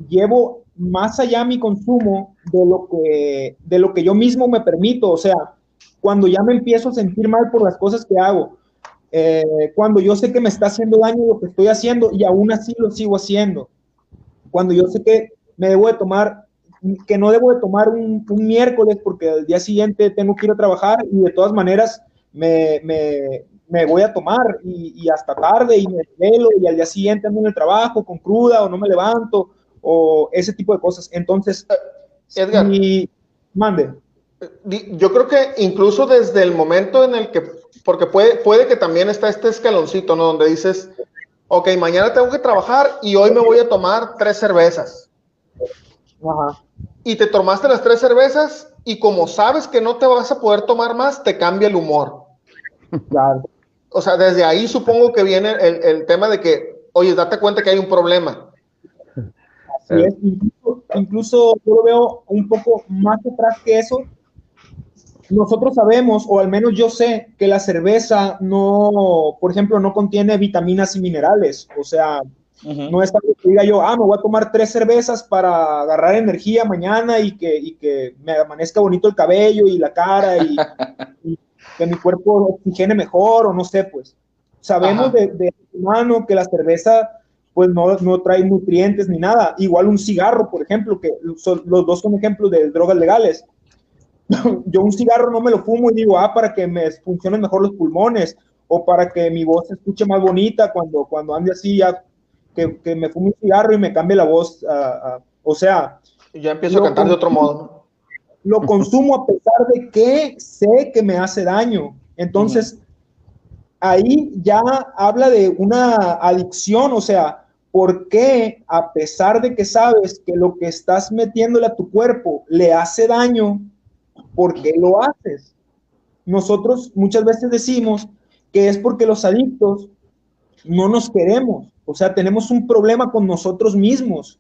llevo más allá mi consumo de lo que, de lo que yo mismo me permito, o sea, cuando ya me empiezo a sentir mal por las cosas que hago, eh, cuando yo sé que me está haciendo daño lo que estoy haciendo y aún así lo sigo haciendo, cuando yo sé que me debo de tomar, que no debo de tomar un, miércoles porque al día siguiente tengo que ir a trabajar y de todas maneras me, me, me voy a tomar y, hasta tarde y me desvelo y al día siguiente ando en el trabajo con cruda o no me levanto o ese tipo de cosas. Entonces, Edgar, mande. Yo creo que incluso desde el momento en el que porque puede, puede que también está este escaloncito, ¿no? Donde dices, ok, mañana tengo que trabajar y hoy me voy a tomar tres cervezas. Ajá. Y te tomaste las tres cervezas y como sabes que no te vas a poder tomar más, te cambia el humor. Claro. O sea, desde ahí supongo que viene el, el tema de que, oye, date cuenta que hay un problema. Así es. Incluso, incluso yo lo veo un poco más atrás que eso, nosotros sabemos, o al menos yo sé, que la cerveza no, por ejemplo, no contiene vitaminas y minerales. O sea, no es algo que diga yo, ah, me voy a tomar tres cervezas para agarrar energía mañana y que, y que me amanezca bonito el cabello y la cara y, <laughs> que mi cuerpo oxigene mejor, o no sé, pues. Sabemos de, de humano que la cerveza pues no, no, trae nutrientes ni nada. Igual un cigarro, por ejemplo, que los dos son ejemplos de drogas legales. <laughs> yo un cigarro no me lo fumo y digo, ah, para que me funcionen mejor los pulmones o para que mi voz se escuche más bonita cuando, cuando ande así, ya, que, que me fume un cigarro y me cambie la voz. o sea... Ya empiezo a cantar de otro modo. Lo consumo a pesar de que sé que me hace daño. Entonces, ahí ya habla de una adicción, o sea, ¿por qué a pesar de que sabes que lo que estás metiéndole a tu cuerpo le hace daño, ¿por qué lo haces? Nosotros muchas veces decimos que es porque los adictos no nos queremos, o sea, tenemos un problema con nosotros mismos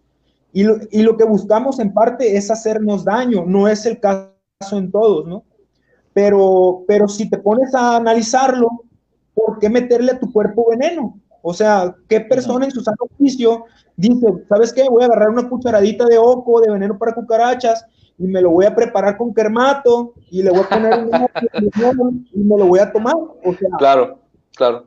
y lo, y lo que buscamos en parte es hacernos daño, no es el caso en todos, ¿no? Pero, pero si te pones a analizarlo, ¿por qué meterle a tu cuerpo veneno? O sea, ¿qué persona en su sano juicio dice, ¿sabes qué? Voy a agarrar una cucharadita de oco, de veneno para cucarachas, y me lo voy a preparar con kermato y le voy a poner un y me lo voy a tomar. O sea, claro, claro.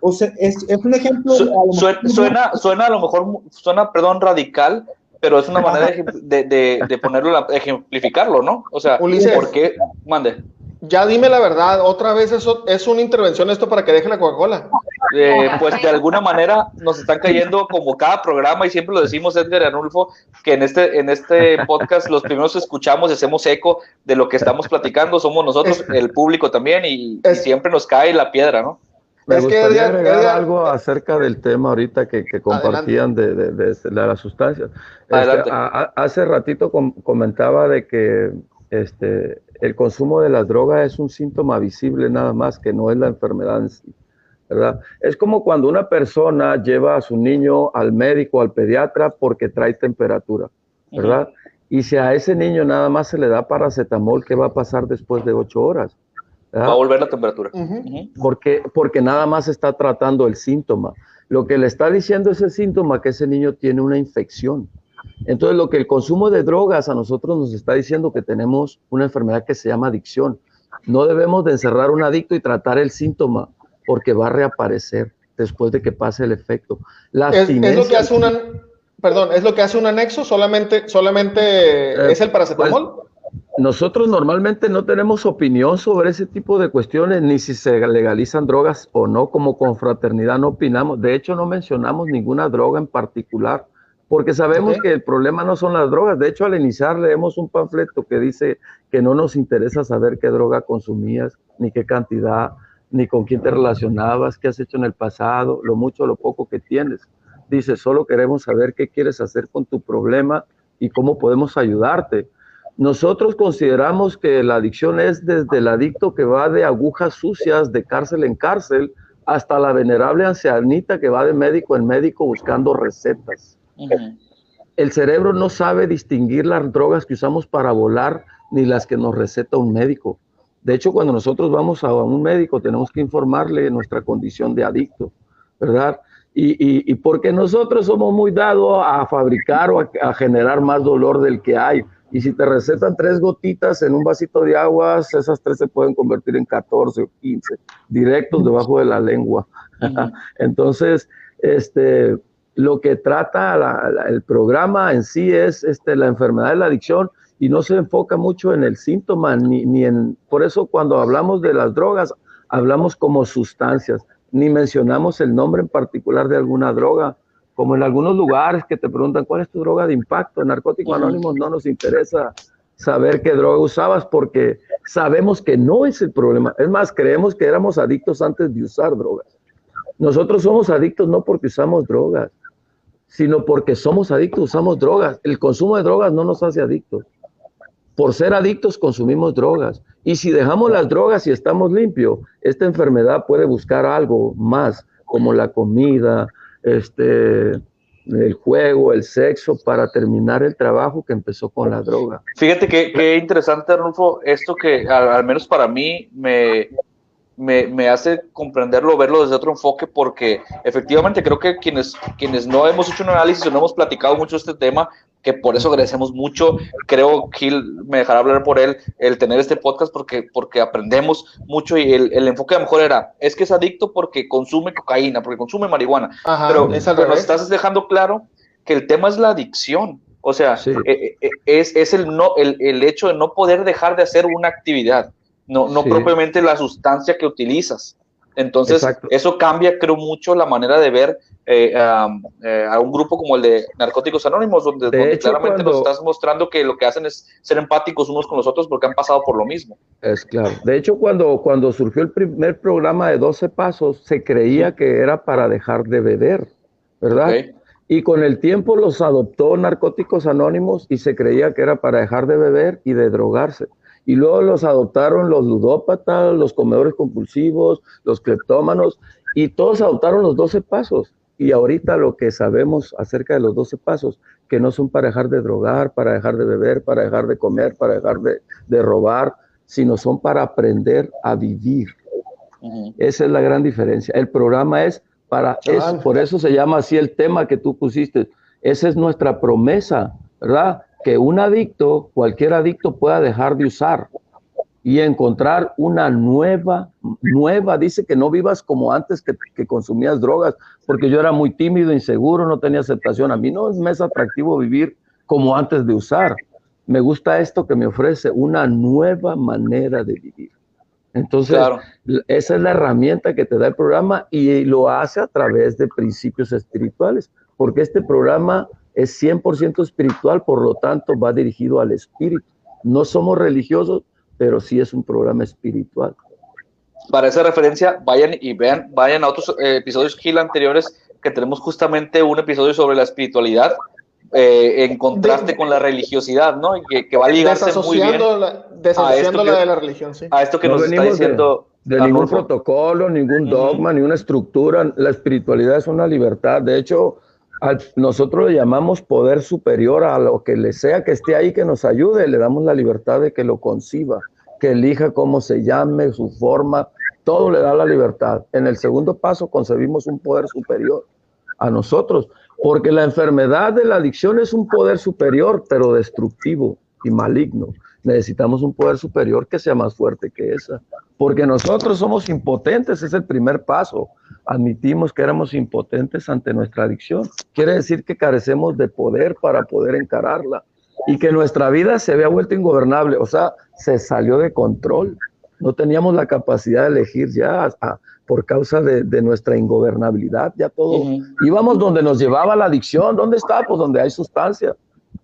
o sea, es, es, un ejemplo. suena, suena, a lo mejor, suena, perdón, radical, pero es una manera de, de, de ponerlo, ejemplificarlo, ¿no? O sea, ¿por qué? Mande. Ya dime la verdad, otra vez eso es una intervención esto para que deje la Coca-Cola. Eh, pues de alguna manera nos están cayendo como cada programa y siempre lo decimos Edgar y Anulfo que en este en este podcast los primeros escuchamos y hacemos eco de lo que estamos platicando somos nosotros el público también y, siempre nos cae la piedra, ¿no? Me es gustaría que agregar algo acerca del tema ahorita que, que compartían de, de, de, las sustancias. Este, hace ratito comentaba de que este, el consumo de las drogas es un síntoma visible nada más, que no es la enfermedad en sí. ¿verdad? Es como cuando una persona lleva a su niño al médico, al pediatra, porque trae temperatura, ¿verdad? Y si a ese niño nada más se le da paracetamol, ¿qué va a pasar después de ocho horas? Va a volver la temperatura. porque, porque nada más está tratando el síntoma. Lo que le está diciendo ese síntoma que ese niño tiene una infección. Entonces, lo que el consumo de drogas a nosotros nos está diciendo que tenemos una enfermedad que se llama adicción. No debemos de encerrar un adicto y tratar el síntoma porque va a reaparecer después de que pase el efecto. La es, lo que hace un perdón, es lo que hace un anexo, solamente, solamente eh, es el paracetamol. Pues, nosotros normalmente no tenemos opinión sobre ese tipo de cuestiones, ni si se legalizan drogas o no, como confraternidad no opinamos. De hecho, no mencionamos ninguna droga en particular porque sabemos que el problema no son las drogas. De hecho, al iniciar leemos un panfleto que dice que no nos interesa saber qué droga consumías, ni qué cantidad, ni con quién te relacionabas, qué has hecho en el pasado, lo mucho o lo poco que tienes. Dice, solo queremos saber qué quieres hacer con tu problema y cómo podemos ayudarte. Nosotros consideramos que la adicción es desde el adicto que va de agujas sucias de cárcel en cárcel hasta la venerable ancianita que va de médico en médico buscando recetas. El cerebro no sabe distinguir las drogas que usamos para volar ni las que nos receta un médico. De hecho, cuando nosotros vamos a un médico, tenemos que informarle nuestra condición de adicto, ¿verdad? Y, porque nosotros somos muy dados a fabricar o a, generar más dolor del que hay. Y si te recetan tres gotitas en un vasito de agua, esas tres se pueden convertir en 14 o 15, directos debajo de la lengua. <laughs> Entonces, este, lo que trata el programa en sí es este, la enfermedad de la adicción y no se enfoca mucho en el síntoma, ni, ni en, por eso cuando hablamos de las drogas, hablamos como sustancias, ni mencionamos el nombre en particular de alguna droga, como en algunos lugares que te preguntan cuál es tu droga de impacto, en Narcóticos Anónimos no nos interesa saber qué droga usabas porque sabemos que no es el problema, es más, creemos que éramos adictos antes de usar drogas. Nosotros somos adictos no porque usamos drogas, sino porque somos adictos, usamos drogas. El consumo de drogas no nos hace adictos. Por ser adictos consumimos drogas. Y si dejamos las drogas y estamos limpios, esta enfermedad puede buscar algo más, como la comida, este, el juego, el sexo, para terminar el trabajo que empezó con la droga. Fíjate que, interesante, Arnulfo, esto que al menos para mí me, me, hace comprenderlo, verlo desde otro enfoque, porque efectivamente creo que quienes, quienes no hemos hecho un análisis o no hemos platicado mucho este tema, que por eso agradecemos mucho, creo que Gil me dejará hablar por él, el tener este podcast, porque, porque aprendemos mucho y el, el enfoque a lo mejor era, es que es adicto porque consume cocaína, porque consume marihuana, pero, es nos estás dejando claro que el tema es la adicción. O sea, eh, eh, es, es el, no, el, el hecho de no poder dejar de hacer una actividad no, no propiamente la sustancia que utilizas. Entonces, eso cambia, creo, mucho la manera de ver eh, eh, a un grupo como el de Narcóticos Anónimos, donde, claramente nos estás mostrando que lo que hacen es ser empáticos unos con los otros porque han pasado por lo mismo. Es claro. De hecho, cuando, cuando surgió el primer programa de 12 Pasos, se creía que era para dejar de beber, ¿verdad? Y con el tiempo los adoptó Narcóticos Anónimos y se creía que era para dejar de beber y de drogarse y luego los adoptaron los ludópatas, los comedores compulsivos, los cleptómanos, y todos adoptaron los 12 pasos. Y ahorita lo que sabemos acerca de los 12 pasos, que no son para dejar de drogar, para dejar de beber, para dejar de comer, para dejar de, robar, sino son para aprender a vivir. Esa es la gran diferencia. El programa es para eso, por eso se llama así el tema que tú pusiste. Esa es nuestra promesa, ¿verdad? Que un adicto, cualquier adicto pueda dejar de usar, y encontrar una nueva, nueva, dice que no vivas como antes que, que, consumías drogas, porque yo era muy tímido, inseguro, no tenía aceptación. A mí no me es atractivo vivir como antes de usar. Me gusta esto que me ofrece, una nueva manera de vivir. Entonces, esa es la herramienta que te da el programa y lo hace a través de principios espirituales, porque este programa es 100% espiritual, por lo tanto va dirigido al espíritu. No somos religiosos, pero sí es un programa espiritual. Para esa referencia, vayan y vean, vayan a otros eh, episodios Gil anteriores que tenemos justamente un episodio sobre la espiritualidad eh, en contraste con la religiosidad, ¿no? Y que, va a ligarse muy bien la, desasociándola de la religión, sí. A esto que nos está diciendo. De, ningún protocolo, ningún dogma, ni una estructura. La espiritualidad es una libertad. De hecho, nosotros le llamamos poder superior a lo que le sea que esté ahí que nos ayude, le damos la libertad de que lo conciba, que elija cómo se llame, su forma, todo le da la libertad. En el segundo paso concebimos un poder superior a nosotros, porque la enfermedad de la adicción es un poder superior, pero destructivo y maligno. Necesitamos un poder superior que sea más fuerte que esa, porque nosotros somos impotentes, es el primer paso admitimos que éramos impotentes ante nuestra adicción. Quiere decir que carecemos de poder para poder encararla y que nuestra vida se había vuelto ingobernable, o sea, se salió de control. No teníamos la capacidad de elegir ya por causa de, nuestra ingobernabilidad, ya todo. Íbamos donde nos llevaba la adicción, ¿dónde está? Pues donde hay sustancia,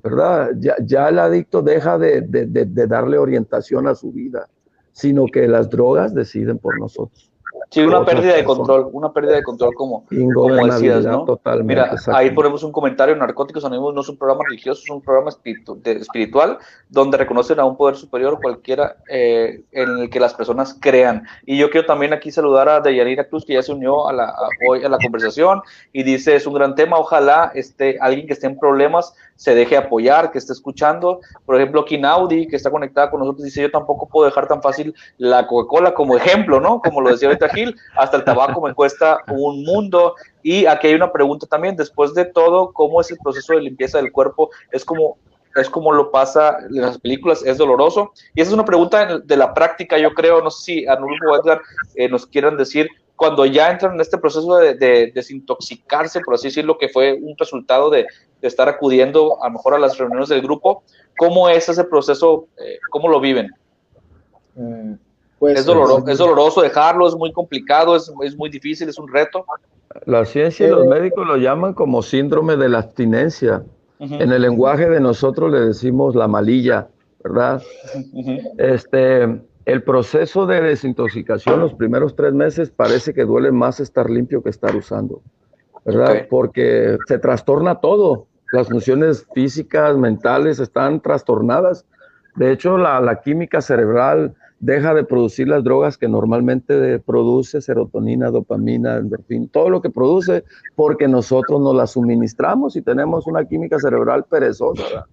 ¿verdad? Ya, el adicto deja de darle orientación a su vida, sino que las drogas deciden por nosotros. Sí, una pérdida de control, una pérdida de control como, como decías, ¿no? Mira, ahí ponemos un comentario, Narcóticos Anónimos no es un programa religioso, es un programa espiritual donde reconocen a un poder superior cualquiera eh, en el que las personas crean. Y yo quiero también aquí saludar a Deyanira Cruz, que ya se unió a la, hoy a la conversación y dice, es un gran tema, ojalá este, alguien que esté en problemas se deje apoyar, que esté escuchando. Por ejemplo, Kinaudi, que está conectada con nosotros, dice, yo tampoco puedo dejar tan fácil la Coca-Cola como ejemplo, ¿no? Como lo decía Gil, hasta el tabaco me cuesta un mundo. Y aquí hay una pregunta también, después de todo, ¿cómo es el proceso de limpieza del cuerpo? Es como es como lo pasa en las películas, es doloroso. Y esa es una pregunta de la práctica, yo creo, no sé si Arnulfo o Edgar eh, nos quieran decir, cuando ya entran en este proceso de, desintoxicarse, por así decirlo, que fue un resultado de, estar acudiendo a lo mejor a las reuniones del grupo, ¿cómo es ese proceso? Eh, ¿Cómo lo viven? Pues, es, doloroso, es doloroso dejarlo, es muy complicado, es, es muy difícil, es un reto. La ciencia y los médicos lo llaman como síndrome de la abstinencia. En el lenguaje de nosotros le decimos la malilla, ¿verdad? Este, el proceso de desintoxicación los primeros tres meses parece que duele más estar limpio que estar usando, ¿verdad? Porque se trastorna todo. Las funciones físicas, mentales están trastornadas. De hecho, la, química cerebral deja de producir las drogas que normalmente produce, serotonina, dopamina, endorfina, todo lo que produce, porque nosotros nos las suministramos y tenemos una química cerebral perezosa.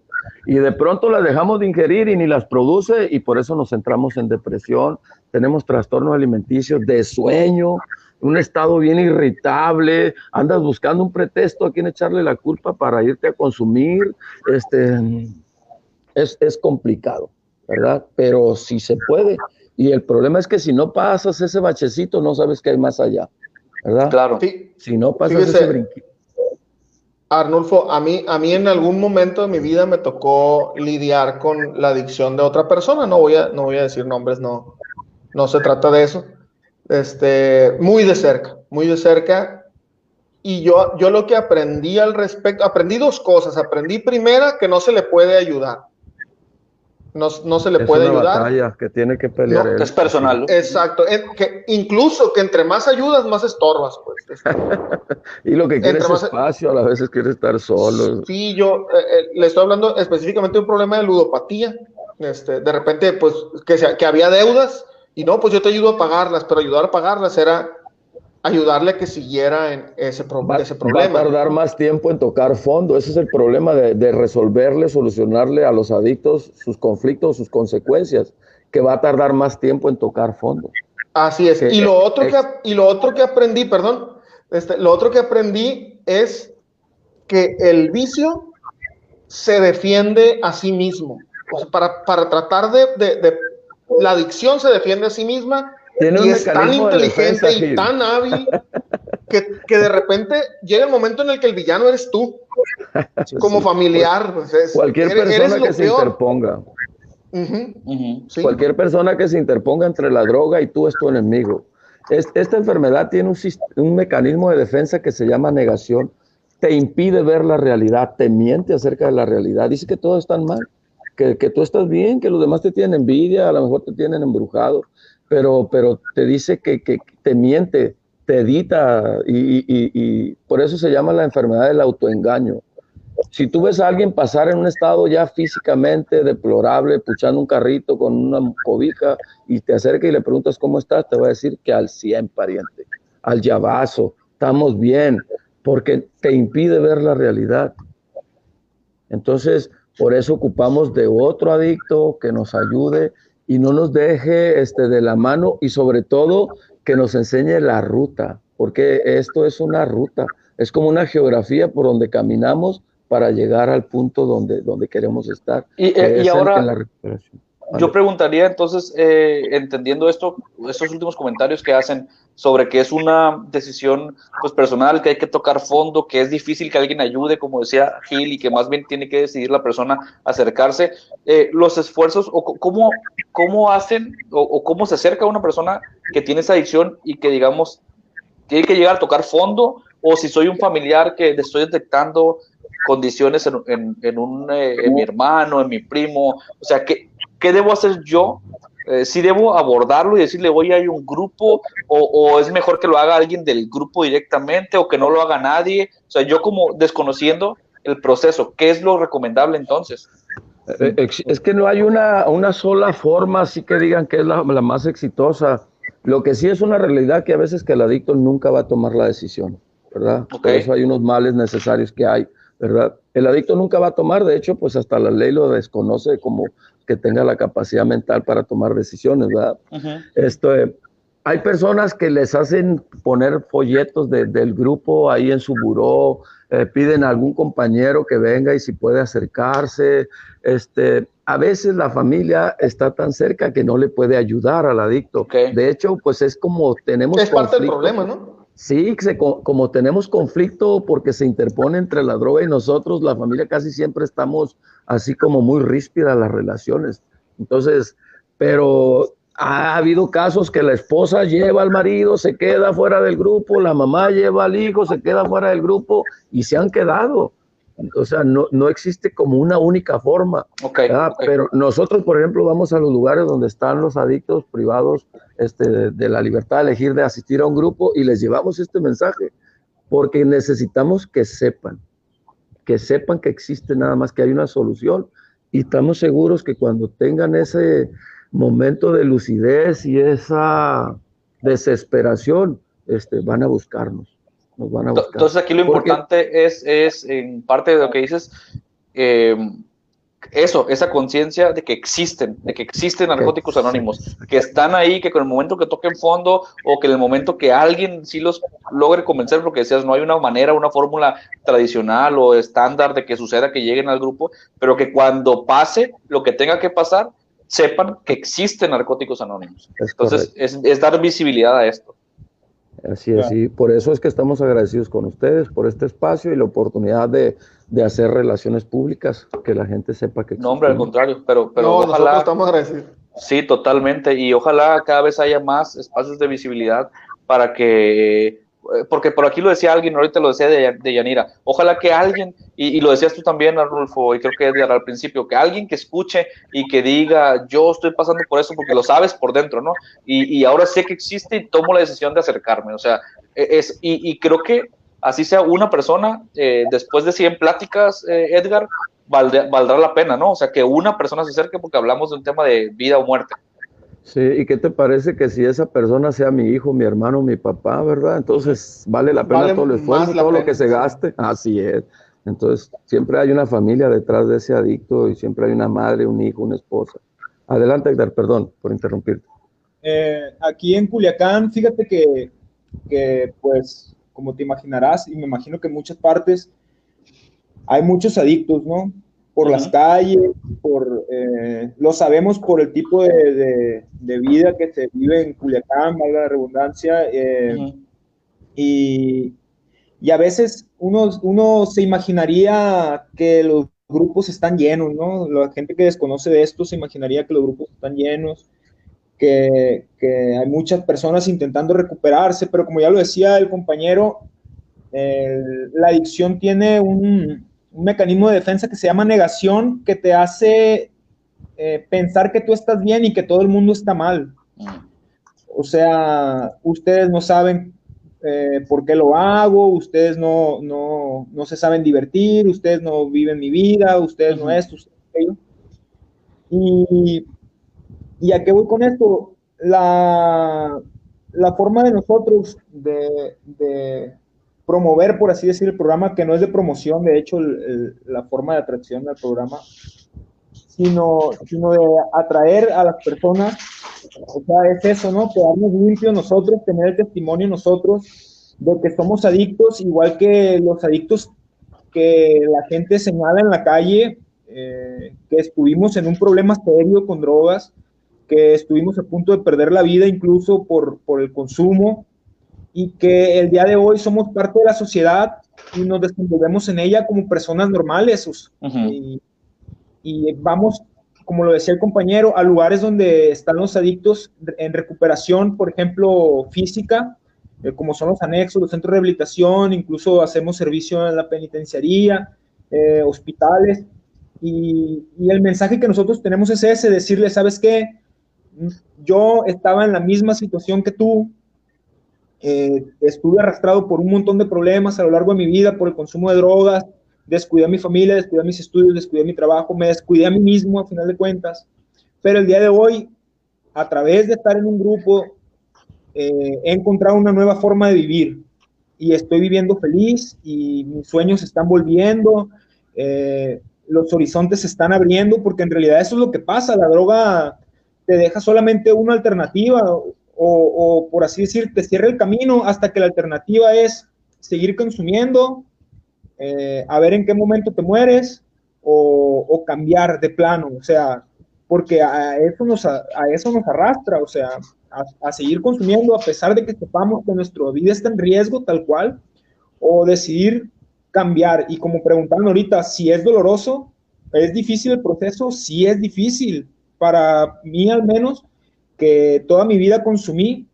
y de pronto las dejamos de ingerir y ni las produce y por eso nos centramos en depresión, tenemos trastornos alimenticios, de sueño, un estado bien irritable, andas buscando un pretexto a quien echarle la culpa para irte a consumir, este, es, es complicado, ¿verdad? Pero si se puede. Y el problema es que si no pasas ese bachecito, no sabes qué hay más allá, ¿verdad? Claro. Si no pasas ese brinquito Arnulfo, a mí, a mí en algún momento de mi vida me tocó lidiar con la adicción de otra persona. No voy a, no voy a decir nombres, no, no se trata de eso. Este, muy de cerca, muy de cerca. Y yo, yo lo que aprendí al respecto, aprendí dos cosas. Aprendí primera que no se le puede ayudar no, no se le es puede una ayudar. Batalla que tiene que pelear. es personal. Exacto. que incluso que entre más ayudas, más estorbas. Pues. <laughs> y lo que quiere es espacio, a veces quiere estar solo. Sí, yo eh, eh, le estoy hablando específicamente de un problema de ludopatía. Este, de repente, pues, que, que había deudas y no, pues yo te ayudo a pagarlas, pero ayudar a pagarlas era ayudarle a que siguiera en ese, ese problema. Va a tardar más tiempo en tocar fondo. Ese es el problema de, resolverle, solucionarle a los adictos sus conflictos, sus consecuencias, que va a tardar más tiempo en tocar fondo. Así es. y, lo otro que, y lo otro que aprendí, perdón, este, lo otro que aprendí es que el vicio se defiende a sí mismo. para, para tratar de la adicción se defiende a sí misma y es tan inteligente y tan hábil que, que, de repente llega el momento en el que el villano eres tú, como familiar. Pues Cualquier persona que se interponga. Cualquier persona que se interponga entre la droga y tú es tu enemigo. esta enfermedad tiene un, un mecanismo de defensa que se llama negación. Te impide ver la realidad, te miente acerca de la realidad. Dice que todo está mal, que, que tú estás bien, que los demás te tienen envidia, a lo mejor te tienen embrujado, pero, pero te dice que, te miente, te edita y, y, y, por eso se llama la enfermedad del autoengaño. Si tú ves a alguien pasar en un estado ya físicamente deplorable, puchando un carrito con una cobija y te acerca y le preguntas cómo estás, te va a decir que al 100, pariente, al llavazo, estamos bien, porque te impide ver la realidad. Entonces, por eso ocupamos de otro adicto que nos ayude y no nos deje este, de la mano y sobre todo que nos enseñe la ruta, porque esto es una ruta, es como una geografía por donde caminamos para llegar al punto donde, donde queremos estar. Y, eh, ahora, yo preguntaría entonces, eh, entendiendo esto, estos últimos comentarios que hacen sobre que es una decisión pues, personal, que hay que tocar fondo, que es difícil que alguien ayude, como decía Gil, y que más bien tiene que decidir la persona acercarse, eh, los esfuerzos, o cómo, cómo hacen, o, cómo se acerca a una persona que tiene esa adicción y que, digamos, tiene que llegar a tocar fondo, o si soy un familiar que estoy detectando condiciones en, en, un, eh, en mi hermano, en mi primo, o sea, ¿qué, qué debo hacer yo eh, si debo abordarlo y decirle, oye, hay un grupo, o, es mejor que lo haga alguien del grupo directamente, o que no lo haga nadie. O sea, yo como desconociendo el proceso, ¿qué es lo recomendable entonces? Eh, es que no hay una, una sola forma así que digan que es la, más exitosa. Lo que sí es una realidad que a veces que el adicto nunca va a tomar la decisión, ¿verdad? Por eso hay unos males necesarios que hay, ¿verdad? El adicto nunca va a tomar, de hecho, pues hasta la ley lo desconoce como que tenga la capacidad mental para tomar decisiones, ¿verdad? Esto, eh, hay personas que les hacen poner folletos del grupo ahí en su buró, eh, piden a algún compañero que venga y si puede acercarse. Este, a veces la familia está tan cerca que no le puede ayudar al adicto. De hecho, pues es como tenemos... Es parte del problema, ¿no? Sí, como tenemos conflicto porque se interpone entre la droga y nosotros, la familia casi siempre estamos así como muy ríspidas las relaciones. Entonces, pero ha habido casos que la esposa lleva al marido, se queda fuera del grupo, la mamá lleva al hijo, se queda fuera del grupo y se han quedado. O sea, no, no existe como una única forma. Okay, Pero nosotros, por ejemplo, vamos a los lugares donde están los adictos privados este, de, la libertad de elegir de asistir a un grupo y les llevamos este mensaje, porque necesitamos que sepan, que sepan que existe nada más, que hay una solución y estamos seguros que cuando tengan ese momento de lucidez y esa desesperación, este, van a buscarnos. Entonces aquí lo importante es, es, en parte de lo que dices, eh, eso, esa conciencia de que existen, de que existen narcóticos anónimos, que están ahí, que con el momento que toquen fondo o que en el momento que alguien sí los logre convencer, porque decías, no hay una manera, una fórmula tradicional o estándar de que suceda que lleguen al grupo, pero que cuando pase lo que tenga que pasar, sepan que existen narcóticos anónimos. Entonces, es, es dar visibilidad a esto. Así es, y por eso es que estamos agradecidos con ustedes por este espacio y la oportunidad de, de hacer relaciones públicas, que la gente sepa que... No, hombre, al contrario, pero, pero ojalá... estamos agradecidos. Sí, totalmente, y ojalá cada vez haya más espacios de visibilidad para que eh, porque por aquí lo decía alguien, ahorita lo decía de, Yanira, ojalá que alguien, y, lo decías tú también, Arnulfo, y creo que Edgar al principio, que alguien que escuche y que diga, yo estoy pasando por eso porque lo sabes por dentro, ¿no? Y, ahora sé que existe y tomo la decisión de acercarme, o sea, e, es, y, creo que así sea una persona, eh, después de 100 pláticas, eh, Edgar, valdrá la pena, ¿no? O sea, que una persona se acerque porque hablamos de un tema de vida o muerte. Sí, ¿y qué te parece que si esa persona sea mi hijo, mi hermano, mi papá, verdad? Entonces vale la pena todo el esfuerzo, todo lo que se gaste. Así es. Entonces siempre hay una familia detrás de ese adicto y siempre hay una madre, un hijo, una esposa. Adelante, Edgar, perdón por interrumpirte. Eh, aquí en Culiacán, fíjate que, que, pues, como te imaginarás, y me imagino que en muchas partes hay muchos adictos, ¿no? Por las calles, por, eh, lo sabemos por el tipo de, vida que se vive en Culiacán, valga la redundancia, eh, y, y, a veces uno, uno se imaginaría que los grupos están llenos, ¿no? La gente que desconoce de esto se imaginaría que los grupos están llenos, que, que hay muchas personas intentando recuperarse, pero como ya lo decía el compañero, la adicción tiene un, un mecanismo de defensa que se llama negación, que te hace eh, pensar que tú estás bien y que todo el mundo está mal. O sea, ustedes no saben eh, por qué lo hago, ustedes no, no, no, se saben divertir, ustedes no viven mi vida, ustedes no esto, ustedes aquello. Y, y a qué voy con esto? La, la forma de nosotros de, de promover, por así decir, el programa, que no es de promoción, de hecho, la forma de atracción del programa, sino, sino de atraer a las personas, o sea, es eso, ¿no? Quedarnos limpios nosotros, tener el testimonio nosotros de que somos adictos, igual que los adictos que la gente señala en la calle, eh, que estuvimos en un problema serio con drogas, que estuvimos a punto de perder la vida incluso por, por el consumo, y que el día de hoy somos parte de la sociedad y nos desenvolvemos en ella como personas normales. y, vamos, como lo decía el compañero, a lugares donde están los adictos en recuperación, por ejemplo, física, eh, como son los anexos, los centros de rehabilitación, incluso hacemos servicio en la penitenciaría, eh, hospitales. Y, y el mensaje que nosotros tenemos es ese, decirle, ¿sabes qué? Yo estaba en la misma situación que tú, eh, estuve arrastrado por un montón de problemas a lo largo de mi vida, por el consumo de drogas, descuidé a mi familia, descuidé a mis estudios, descuidé mi trabajo, me descuidé a mí mismo a final de cuentas. Pero el día de hoy, a través de estar en un grupo, eh, he encontrado una nueva forma de vivir y estoy viviendo feliz y mis sueños se están volviendo, eh, los horizontes se están abriendo porque en realidad eso es lo que pasa, la droga te deja solamente una alternativa, o, por así decir, te cierra el camino hasta que la alternativa es seguir consumiendo, eh, a ver en qué momento te mueres o, cambiar de plano, o sea, porque a eso nos, a, eso nos arrastra, o sea, a, seguir consumiendo a pesar de que sepamos que nuestra vida está en riesgo tal cual, o decidir cambiar. Y como preguntaron ahorita, si es doloroso, es difícil el proceso, sí es difícil, para mí al menos, que toda mi vida consumí,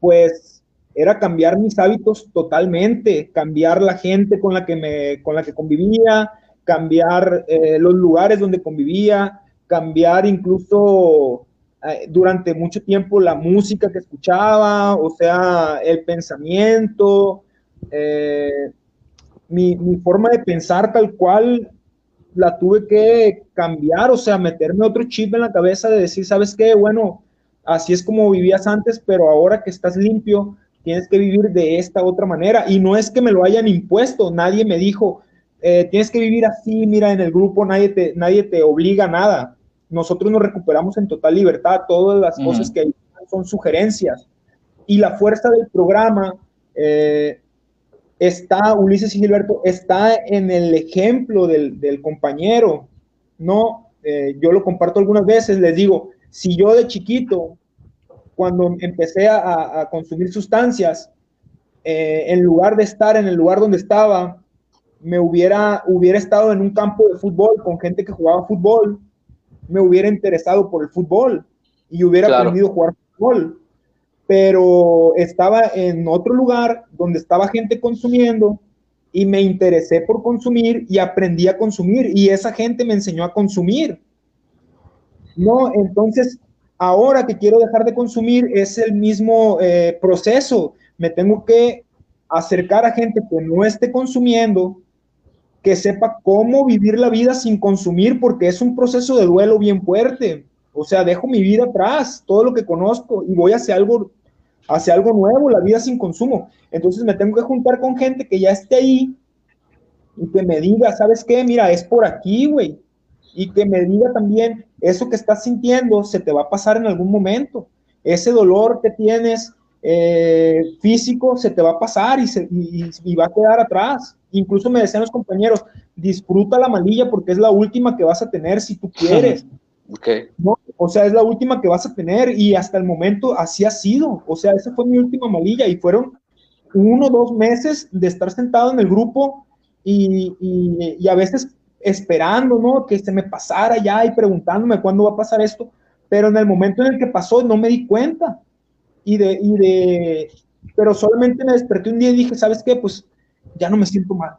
pues era cambiar mis hábitos totalmente, cambiar la gente con la que, me, con la que convivía, cambiar eh, los lugares donde convivía, cambiar incluso eh, durante mucho tiempo la música que escuchaba, o sea, el pensamiento, eh, mi, mi, forma de pensar tal cual la tuve que cambiar, o sea, meterme otro chip en la cabeza de decir, ¿sabes qué? Bueno, así es como vivías antes, pero ahora que estás limpio, tienes que vivir de esta otra manera. Y no es que me lo hayan impuesto, nadie me dijo, eh, tienes que vivir así, mira, en el grupo nadie te, nadie te obliga a nada. Nosotros nos recuperamos en total libertad, todas las cosas que hay son sugerencias. Y la fuerza del programa eh, está, Ulises y Gilberto, está en el ejemplo del, compañero. No, eh, yo lo comparto algunas veces, les digo, si yo de chiquito, cuando empecé a, consumir sustancias, eh, en lugar de estar en el lugar donde estaba, me hubiera, hubiera estado en un campo de fútbol con gente que jugaba fútbol, me hubiera interesado por el fútbol y hubiera aprendido a jugar fútbol pero estaba en otro lugar donde estaba gente consumiendo y me interesé por consumir y aprendí a consumir y esa gente me enseñó a consumir. No, entonces ahora que quiero dejar de consumir es el mismo eh, proceso. Me tengo que acercar a gente que no esté consumiendo, que sepa cómo vivir la vida sin consumir, porque es un proceso de duelo bien fuerte. O sea, dejo mi vida atrás, todo lo que conozco y voy hacia algo hacia algo nuevo, la vida sin consumo. Entonces me tengo que juntar con gente que ya esté ahí y que me diga, ¿sabes qué? Mira, es por aquí, güey. Y que me diga también, eso que estás sintiendo se te va a pasar en algún momento. Ese dolor que tienes eh, físico se te va a pasar y, se, y, va a quedar atrás. incluso me decían los compañeros, disfruta la malilla porque es la última que vas a tener si tú <laughs> quieres. Okay. ¿no? O sea, es la última que vas a tener y hasta el momento así ha sido. O sea, esa fue mi última malilla y fueron uno o dos meses de estar sentado en el grupo y, y, y, a veces esperando, ¿no? Que se me pasara ya y preguntándome cuándo va a pasar esto. Pero en el momento en el que pasó no me di cuenta. Y de, y de, pero solamente me desperté un día y dije, ¿sabes qué? Pues ya no me siento mal.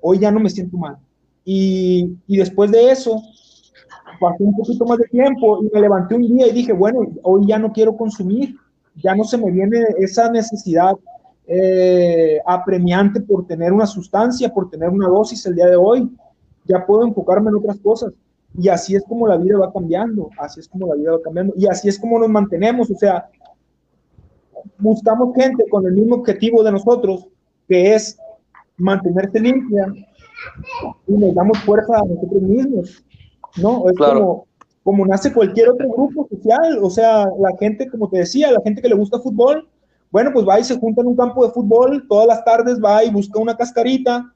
Hoy ya no me siento mal. Y, y después de eso, pasó un poquito más de tiempo y me levanté un día y dije, bueno, hoy ya no quiero consumir, ya no se me viene esa necesidad eh, apremiante por tener una sustancia, por tener una dosis el día de hoy, ya puedo enfocarme en otras cosas. Y así es como la vida va cambiando, así es como la vida va cambiando, y así es como nos mantenemos, o sea, buscamos gente con el mismo objetivo de nosotros, que es mantenerse limpia, y nos damos fuerza a nosotros mismos. ¿No? Es Claro. como, como nace cualquier otro grupo social, o sea, la gente, como te decía, la gente que le gusta fútbol, bueno, pues va y se junta en un campo de fútbol, todas las tardes va y busca una cascarita,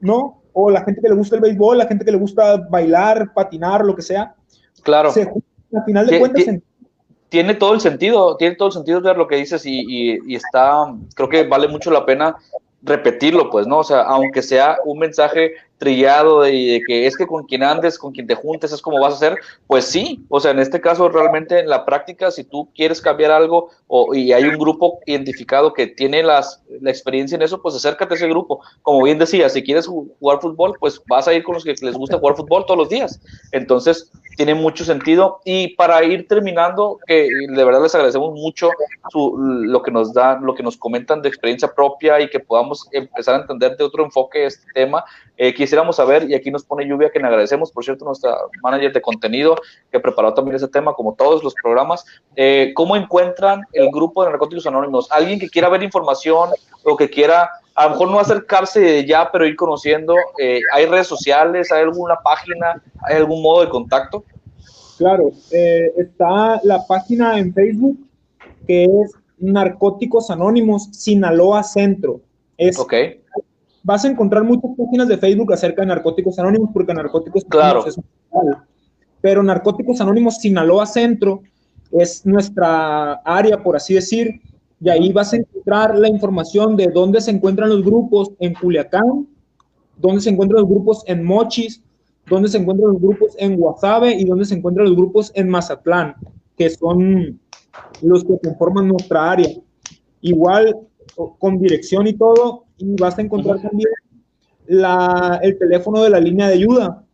¿no? O la gente que le gusta el béisbol, la gente que le gusta bailar, patinar, lo que sea, Claro. se junta, al final de Tie- cuentas, tie- en- tiene todo el sentido, tiene todo el sentido ver lo que dices y, y- y está, creo que vale mucho la pena repetirlo, pues, ¿no? O sea, aunque sea un mensaje trillado de, de que es que con quien andes, con quien te juntes, es como vas a hacer, pues sí, o sea, en este caso realmente en la práctica, si tú quieres cambiar algo o, y hay un grupo identificado que tiene las, la experiencia en eso, pues acércate a ese grupo. Como bien decía, si quieres ju- jugar fútbol, pues vas a ir con los que les gusta jugar fútbol todos los días. Entonces, tiene mucho sentido. Y para ir terminando, que de verdad les agradecemos mucho su- lo que nos dan, lo que nos comentan de experiencia propia y que podamos empezar a entender de otro enfoque este tema. Eh, quisiéramos saber, y aquí nos pone Lluvia, que le agradecemos, por cierto, nuestra manager de contenido, que preparó también ese tema, como todos los programas. Eh, ¿Cómo encuentran el grupo de Narcóticos Anónimos? Alguien que quiera ver información o que quiera, a lo mejor no acercarse ya, pero ir conociendo, eh, ¿hay redes sociales? ¿Hay alguna página? ¿Hay algún modo de contacto? claro, eh, está la página en Facebook que es Narcóticos Anónimos Sinaloa Centro. Es, Ok, vas a encontrar muchas páginas de Facebook acerca de Narcóticos Anónimos, porque Narcóticos Claro. Anónimos es mundial. Pero Narcóticos Anónimos Sinaloa Centro es nuestra área, por así decir, y ahí vas a encontrar la información de dónde se encuentran los grupos en Culiacán, dónde se encuentran los grupos en Mochis, dónde se encuentran los grupos en Guasave y dónde se encuentran los grupos en Mazatlán, que son los que conforman nuestra área. Igual con dirección y todo, y vas a encontrar también la, el teléfono de la línea de ayuda,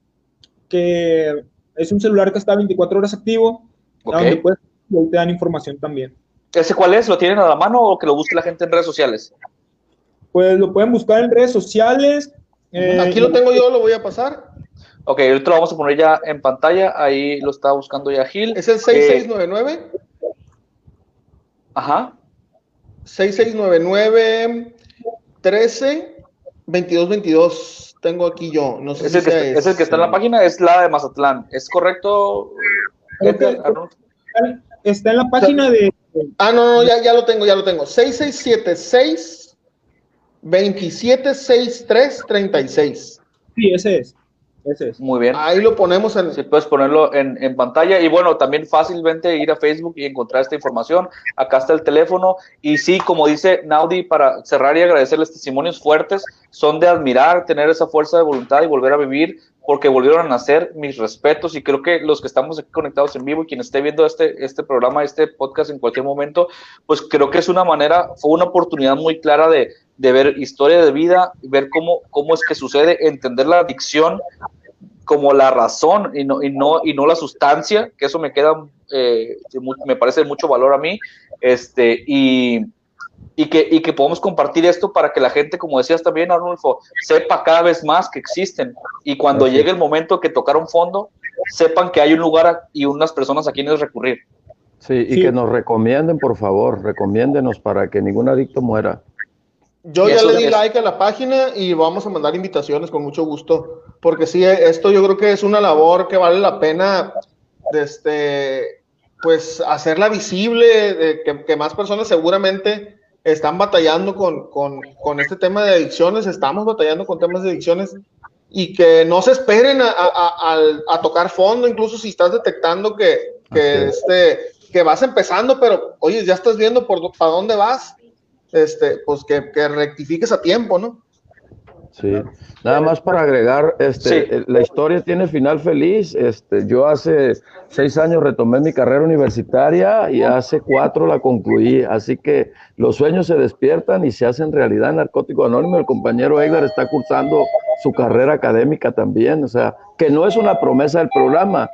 que es un celular que está 24 horas activo, ok. donde puedes, y ahí te dan información también. ¿Ese cuál es? ¿Lo tienen a la mano o que lo busque la gente en redes sociales? Pues lo pueden buscar en redes sociales. eh, Aquí lo tengo yo, lo voy a pasar. Ok, ahorita lo vamos a poner ya en pantalla. Ahí lo está buscando ya Gil. Es el 6699. Ajá. 6699 13 22 22. Tengo aquí yo. No sé Es si el, que, sea está- es el que está en la página, es la de Mazatlán. ¿Es correcto? Edgar? Está en la página de. Ah, no, no, ya, ya lo tengo, ya lo tengo. 6676 2763 36. Sí, ese es. Ese es. Muy bien. Ahí lo ponemos en. Si puedes ponerlo en, en pantalla y bueno, también fácilmente ir a Facebook y encontrar esta información. Acá está el teléfono y sí, como dice Naudi, para cerrar y agradecerles testimonios fuertes, son de admirar, tener esa fuerza de voluntad y volver a vivir porque volvieron a nacer, mis respetos y creo que los que estamos aquí conectados en vivo y quien esté viendo este, este programa, este podcast en cualquier momento, pues creo que es una manera, fue una oportunidad muy clara de, de ver historia de vida, ver cómo, cómo es que sucede, entender la adicción como la razón y no, y no, y no la sustancia, que eso me queda, eh, me parece de mucho valor a mí, este, y, y, que, y que podamos compartir esto para que la gente, como decías también, Arnulfo, sepa cada vez más que existen y cuando llegue el momento que tocaron fondo, sepan que hay un lugar y unas personas a quienes recurrir. Sí, y Sí. que nos recomienden, por favor, recomiéndenos para que ningún adicto muera. Yo ya le di es- like a la página y vamos a mandar invitaciones con mucho gusto, porque sí, esto yo creo que es una labor que vale la pena, de este, pues hacerla visible, de que, que más personas seguramente están batallando con, con, con, este tema de adicciones, estamos batallando con temas de adicciones y que no se esperen a, a, a, tocar fondo, incluso si estás detectando que, que, este, que vas empezando, pero oye, ya estás viendo por para dónde vas, este, pues que, que rectifiques a tiempo, ¿no? Sí, nada más para agregar, este, eh, la historia tiene final feliz. Este, yo hace seis años retomé mi carrera universitaria y hace cuatro la concluí. Así que los sueños se despiertan y se hacen realidad en Narcótico Anónimo. El compañero Edgar está cursando su carrera académica también. O sea, que no es una promesa del programa,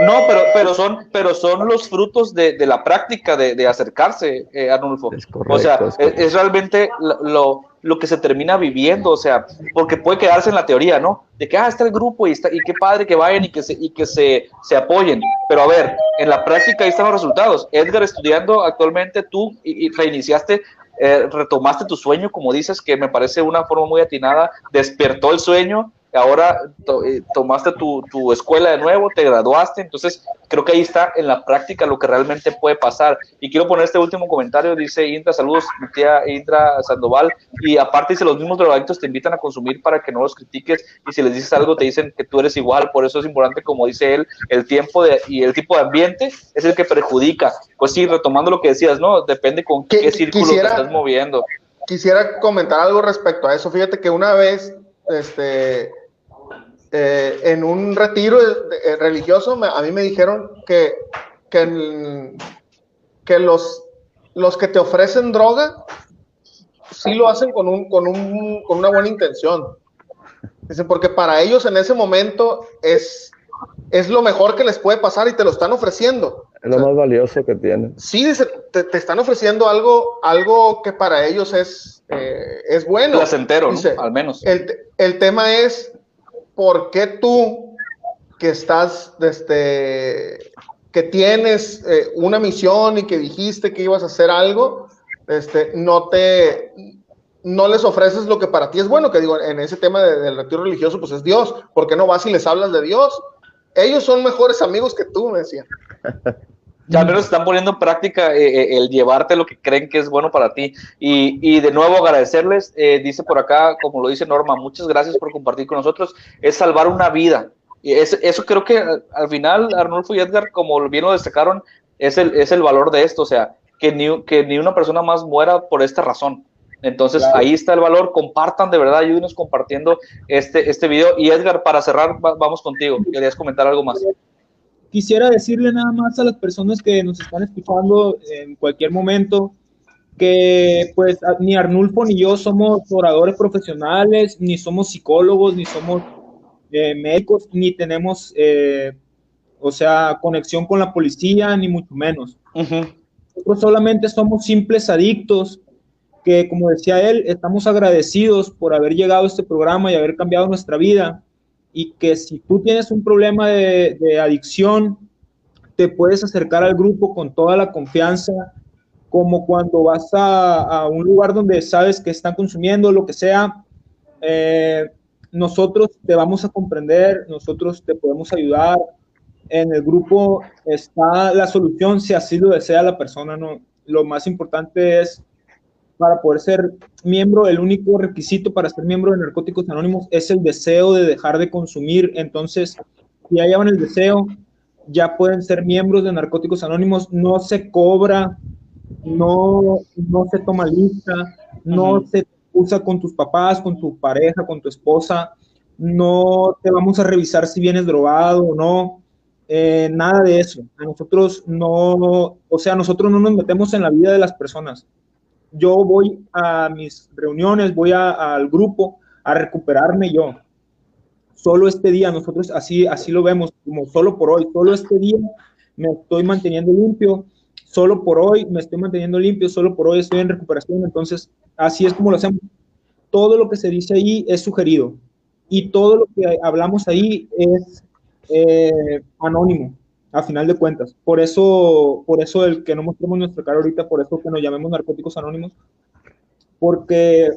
no, pero, pero, son, pero son los frutos de, de la práctica de, de acercarse, eh, Arnulfo. o sea, es, realmente lo, lo, que se termina viviendo, o sea, porque puede quedarse en la teoría, ¿no? De que, ah, está el grupo y, está, y qué padre que vayan y que, se, y que se, se apoyen. Pero a ver, en la práctica ahí están los resultados. Edgar estudiando actualmente, tú y, reiniciaste eh, retomaste tu sueño, como dices, que me parece una forma muy atinada, despertó el sueño ahora eh, tomaste tu, tu, escuela de nuevo, te graduaste, entonces creo que ahí está en la práctica lo que realmente puede pasar. Y quiero poner este último comentario, dice Indra, saludos, mi tía Indra Sandoval, y aparte dice, los mismos drogadictos te invitan a consumir para que no los critiques, y si les dices algo te dicen que tú eres igual, por eso es importante, como dice él, el tiempo de, y el tipo de ambiente es el que perjudica. Pues sí, retomando lo que decías, ¿no? Depende con qué, círculo te estás moviendo. Quisiera comentar algo respecto a eso. Fíjate que una vez este, eh, en un retiro eh, religioso, a mí me dijeron que, que, que los, los que te ofrecen droga sí lo hacen con, un, con, un, con una buena intención. Dicen, porque para ellos en ese momento es, es lo mejor que les puede pasar y te lo están ofreciendo. Es lo más valioso que tienen. Sí, te, te, están ofreciendo algo, algo que para ellos es, eh, es bueno. Placentero, ¿no? al menos. El, el tema es ¿por qué tú que estás, este, que tienes eh, una misión y que dijiste que ibas a hacer algo, este, no te, no les ofreces lo que para ti es bueno, que digo, en ese tema del retiro religioso, pues es Dios, ¿por qué no vas y les hablas de Dios? Ellos son mejores amigos que tú, me decían. <laughs> Ya al menos están poniendo en práctica eh, eh, el llevarte lo que creen que es bueno para ti. Y, y de nuevo agradecerles, eh, dice por acá, como lo dice Norma, muchas gracias por compartir con nosotros, es salvar una vida. Y es, eso creo que al final Arnulfo y Edgar, como bien lo destacaron, es el, es el valor de esto, o sea, que ni, que ni una persona más muera por esta razón. Entonces ahí está el valor, compartan de verdad, ayúdenos compartiendo este, este video. Y Edgar, para cerrar, vamos contigo. ¿Querías comentar algo más? Quisiera decirle nada más a las personas que nos están escuchando en cualquier momento que pues ni Arnulfo ni yo somos oradores profesionales, ni somos psicólogos, ni somos eh, médicos, ni tenemos, eh, o sea, conexión con la policía, ni mucho menos. Nosotros solamente somos simples adictos que, como decía él, estamos agradecidos por haber llegado a este programa y haber cambiado nuestra vida y que si tú tienes un problema de, adicción, te puedes acercar al grupo con toda la confianza, como cuando vas a, un lugar donde sabes que están consumiendo lo que sea, eh, nosotros te vamos a comprender, nosotros te podemos ayudar. En el grupo está la solución si así lo desea la persona. ¿no? Lo más importante es para poder ser miembro, el único requisito para ser miembro de Narcóticos Anónimos es el deseo de dejar de consumir. Entonces, si ya llevan el deseo, ya pueden ser miembros de Narcóticos Anónimos. No se cobra, no, no se toma lista, no se usa con tus papás, con tu pareja, con tu esposa. No te vamos a revisar si vienes drogado o no. Eh, nada de eso. A nosotros no, o sea, nosotros no nos metemos en la vida de las personas yo voy a mis reuniones, voy al grupo a recuperarme yo. Solo este día, nosotros así, así lo vemos, como solo por hoy, solo este día me estoy manteniendo limpio, solo por hoy me estoy manteniendo limpio, solo por hoy estoy en recuperación, entonces así es como lo hacemos. Todo lo que se dice ahí es sugerido y todo lo que hablamos ahí es eh, anónimo a final de cuentas. Por eso, por eso el que no mostremos nuestra cara ahorita, por eso que nos llamemos narcóticos anónimos, porque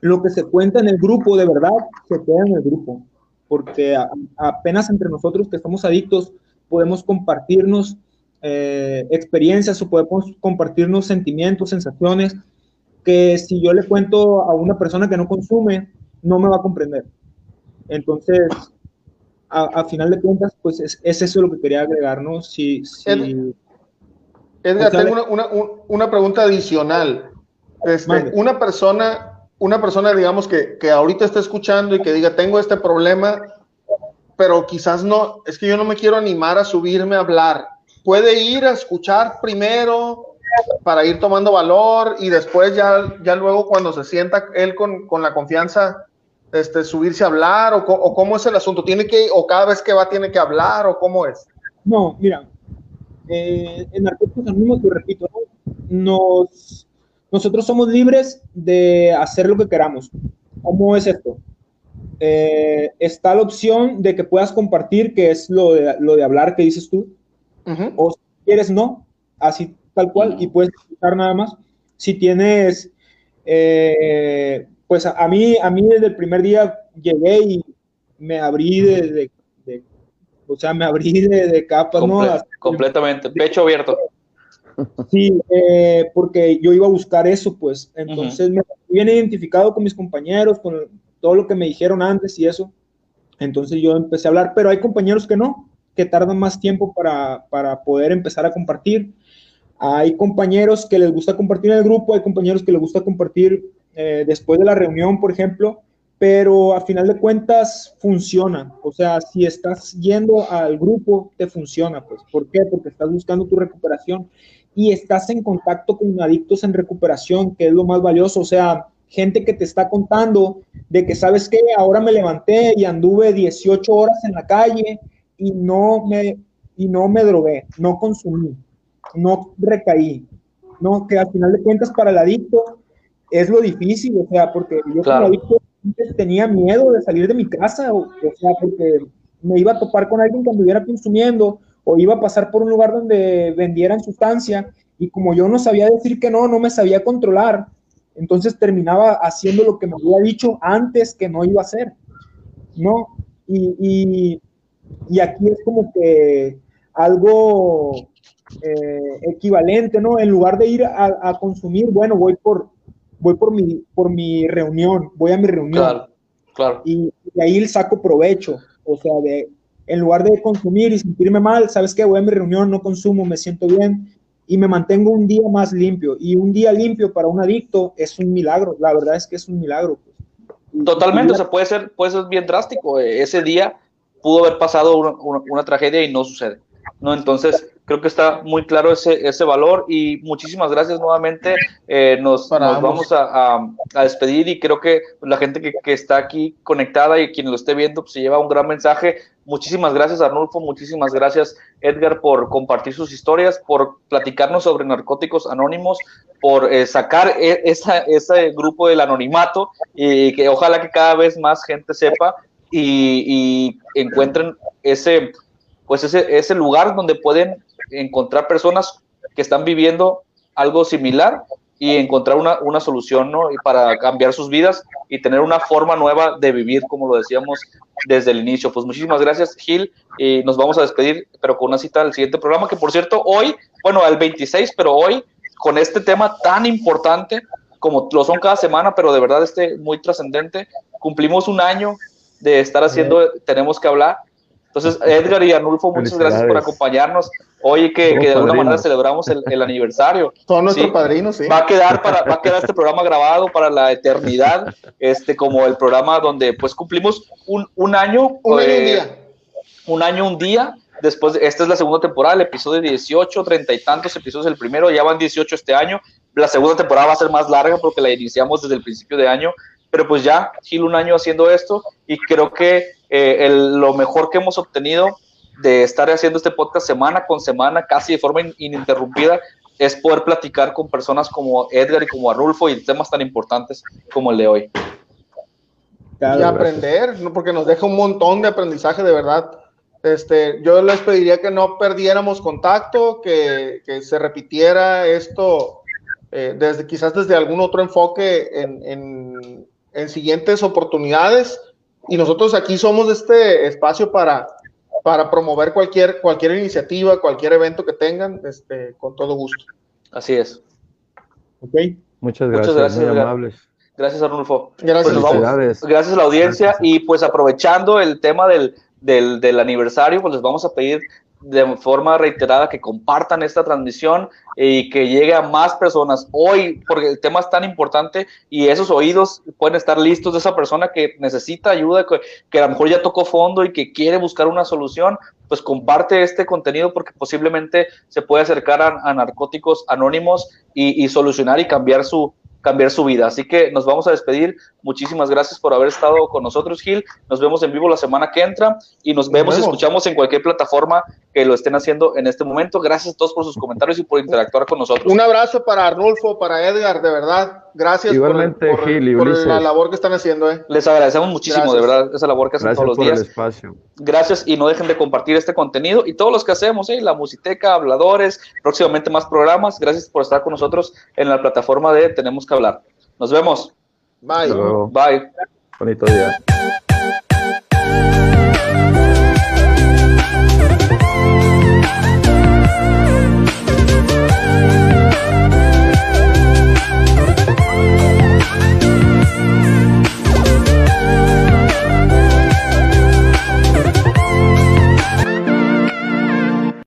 lo que se cuenta en el grupo de verdad se queda en el grupo, porque apenas entre nosotros que estamos adictos podemos compartirnos eh, experiencias o podemos compartirnos sentimientos, sensaciones, que si yo le cuento a una persona que no consume, no me va a comprender. Entonces, a, final de cuentas, pues es, eso lo que quería agregar, ¿no? Si, si, Edgar, tengo una, una, pregunta adicional. Este, una persona, una persona, digamos, que, que ahorita está escuchando y que diga, tengo este problema, pero quizás no, es que yo no me quiero animar a subirme a hablar. Puede ir a escuchar primero para ir tomando valor y después ya, ya luego cuando se sienta él con, con la confianza, este, subirse a hablar o, o, cómo es el asunto? ¿Tiene que, o cada vez que va tiene que hablar o cómo es? No, mira, eh, en Narcóticos Anónimos, te repito, nos, nosotros somos libres de hacer lo que queramos. ¿Cómo es esto? Eh, está la opción de que puedas compartir, que es lo de, lo de hablar que dices tú, o si quieres no, así tal cual, y puedes escuchar nada más. Si tienes eh, pues a, mí, a mí desde el primer día llegué y me abrí de, o sea, me abrí de, de capas, ¿no? completamente, pecho abierto. <laughs> Sí, eh, porque yo iba a buscar eso, pues. Entonces me viene identificado con mis compañeros, con todo lo que me dijeron antes y eso. Entonces yo empecé a hablar, pero hay compañeros que no, que tardan más tiempo para, para poder empezar a compartir. Hay compañeros que les gusta compartir en el grupo, hay compañeros que les gusta compartir eh, después de la reunión, por ejemplo, pero a final de cuentas funciona. O sea, si estás yendo al grupo, te funciona, pues. ¿Por qué? Porque estás buscando tu recuperación y estás en contacto con adictos en recuperación, que es lo más valioso. O sea, gente que te está contando de que, ¿sabes qué? Ahora me levanté y anduve 18 horas en la calle y no me, y no me drogué, no consumí, no recaí. No, que al final de cuentas para el adicto es lo difícil, o sea, porque yo como adicto tenía miedo de salir de mi casa, o, sea, porque me iba a topar con alguien que anduviera consumiendo o iba a pasar por un lugar donde vendieran sustancia y como yo no sabía decir que no, no me sabía controlar, entonces terminaba haciendo lo que me había dicho antes que no iba a hacer, ¿no? Y, y, aquí es como que algo eh, equivalente, ¿no? En lugar de ir a, a consumir, bueno, voy por, voy por mi, por mi reunión, voy a mi reunión. Claro, claro. Y, de ahí saco provecho. O sea, de, en lugar de consumir y sentirme mal, ¿sabes qué? Voy a mi reunión, no consumo, me siento bien y me mantengo un día más limpio. Y un día limpio para un adicto es un milagro. La verdad es que es un milagro. Pues. Totalmente, o sea, puede ser, puede ser bien drástico. Ese día pudo haber pasado una, una tragedia y no sucede. ¿no? Entonces, creo que está muy claro ese, ese valor y muchísimas gracias nuevamente. Eh, nos, vamos a, a, despedir y creo que la gente que, que, está aquí conectada y quien lo esté viendo pues, se lleva un gran mensaje. Muchísimas gracias Arnulfo, muchísimas gracias Edgar por compartir sus historias, por platicarnos sobre narcóticos anónimos, por eh, sacar e, esa, ese grupo del anonimato y que ojalá que cada vez más gente sepa y, y encuentren ese pues ese, ese lugar donde pueden encontrar personas que están viviendo algo similar y encontrar una, una solución ¿no? y para cambiar sus vidas y tener una forma nueva de vivir, como lo decíamos desde el inicio. Pues muchísimas gracias, Gil, y nos vamos a despedir, pero con una cita al siguiente programa, que por cierto, hoy, bueno, al 26, pero hoy, con este tema tan importante, como lo son cada semana, pero de verdad este muy trascendente, cumplimos un año de estar haciendo, tenemos que hablar, entonces, Edgar y Arnulfo, muchas gracias por acompañarnos. Hoy que, de alguna manera celebramos el, aniversario. <laughs> Todos nuestros padrinos, sí. Va a quedar para, va a quedar este programa grabado para la eternidad, este, como el programa donde pues cumplimos un, un año. Un año, un eh, día. Un año, un día. Después, esta es la segunda temporada, el episodio 18, treinta y tantos episodios el primero, ya van 18 este año. La segunda temporada va a ser más larga porque la iniciamos desde el principio de año, pero pues ya, Gil, un año haciendo esto y creo que eh, lo mejor que hemos obtenido de estar haciendo este podcast semana con semana, casi de forma ininterrumpida, es poder platicar con personas como Edgar y como Arnulfo y temas tan importantes como el de hoy. y aprender, porque nos deja un montón de aprendizaje de verdad. Este, yo les pediría que no perdiéramos contacto, que, se repitiera esto eh, desde quizás desde algún otro enfoque en, en siguientes oportunidades y nosotros aquí somos este espacio para, para promover cualquier, cualquier iniciativa, cualquier evento que tengan, este, con todo gusto. Así es. ¿Ok? Muchas gracias, gracias, muy amables. Gracias, Arnulfo. Gracias. Pues vamos. Gracias a la audiencia Gracias. y pues aprovechando el tema del, del, del aniversario, pues les vamos a pedir de forma reiterada que compartan esta transmisión y que llegue a más personas hoy, porque el tema es tan importante y esos oídos pueden estar listos de esa persona que necesita ayuda, que, que a lo mejor ya tocó fondo y que quiere buscar una solución, pues comparte este contenido porque posiblemente se puede acercar a, a narcóticos anónimos y, y solucionar y cambiar su, cambiar su vida. Así que nos vamos a despedir. Muchísimas gracias por haber estado con nosotros, Gil. Nos vemos en vivo la semana que entra y nos vemos y escuchamos en cualquier plataforma que lo estén haciendo en este momento. Gracias a todos por sus comentarios y por interactuar con nosotros. Un abrazo para Arnulfo, para Edgar, de verdad. Gracias Igualmente, por, por- Gil y por Ulises. la labor que están haciendo. Eh. Les agradecemos muchísimo, Gracias. de verdad, esa labor que hacen Gracias todos los por el días. espacio. Gracias y no dejen de compartir este contenido y todos los que hacemos, ¿eh? la Musiteca, Habladores, próximamente más programas. Gracias por estar con nosotros en la plataforma de Tenemos que hablar. Nos vemos. Bye. Bye. Bonito día.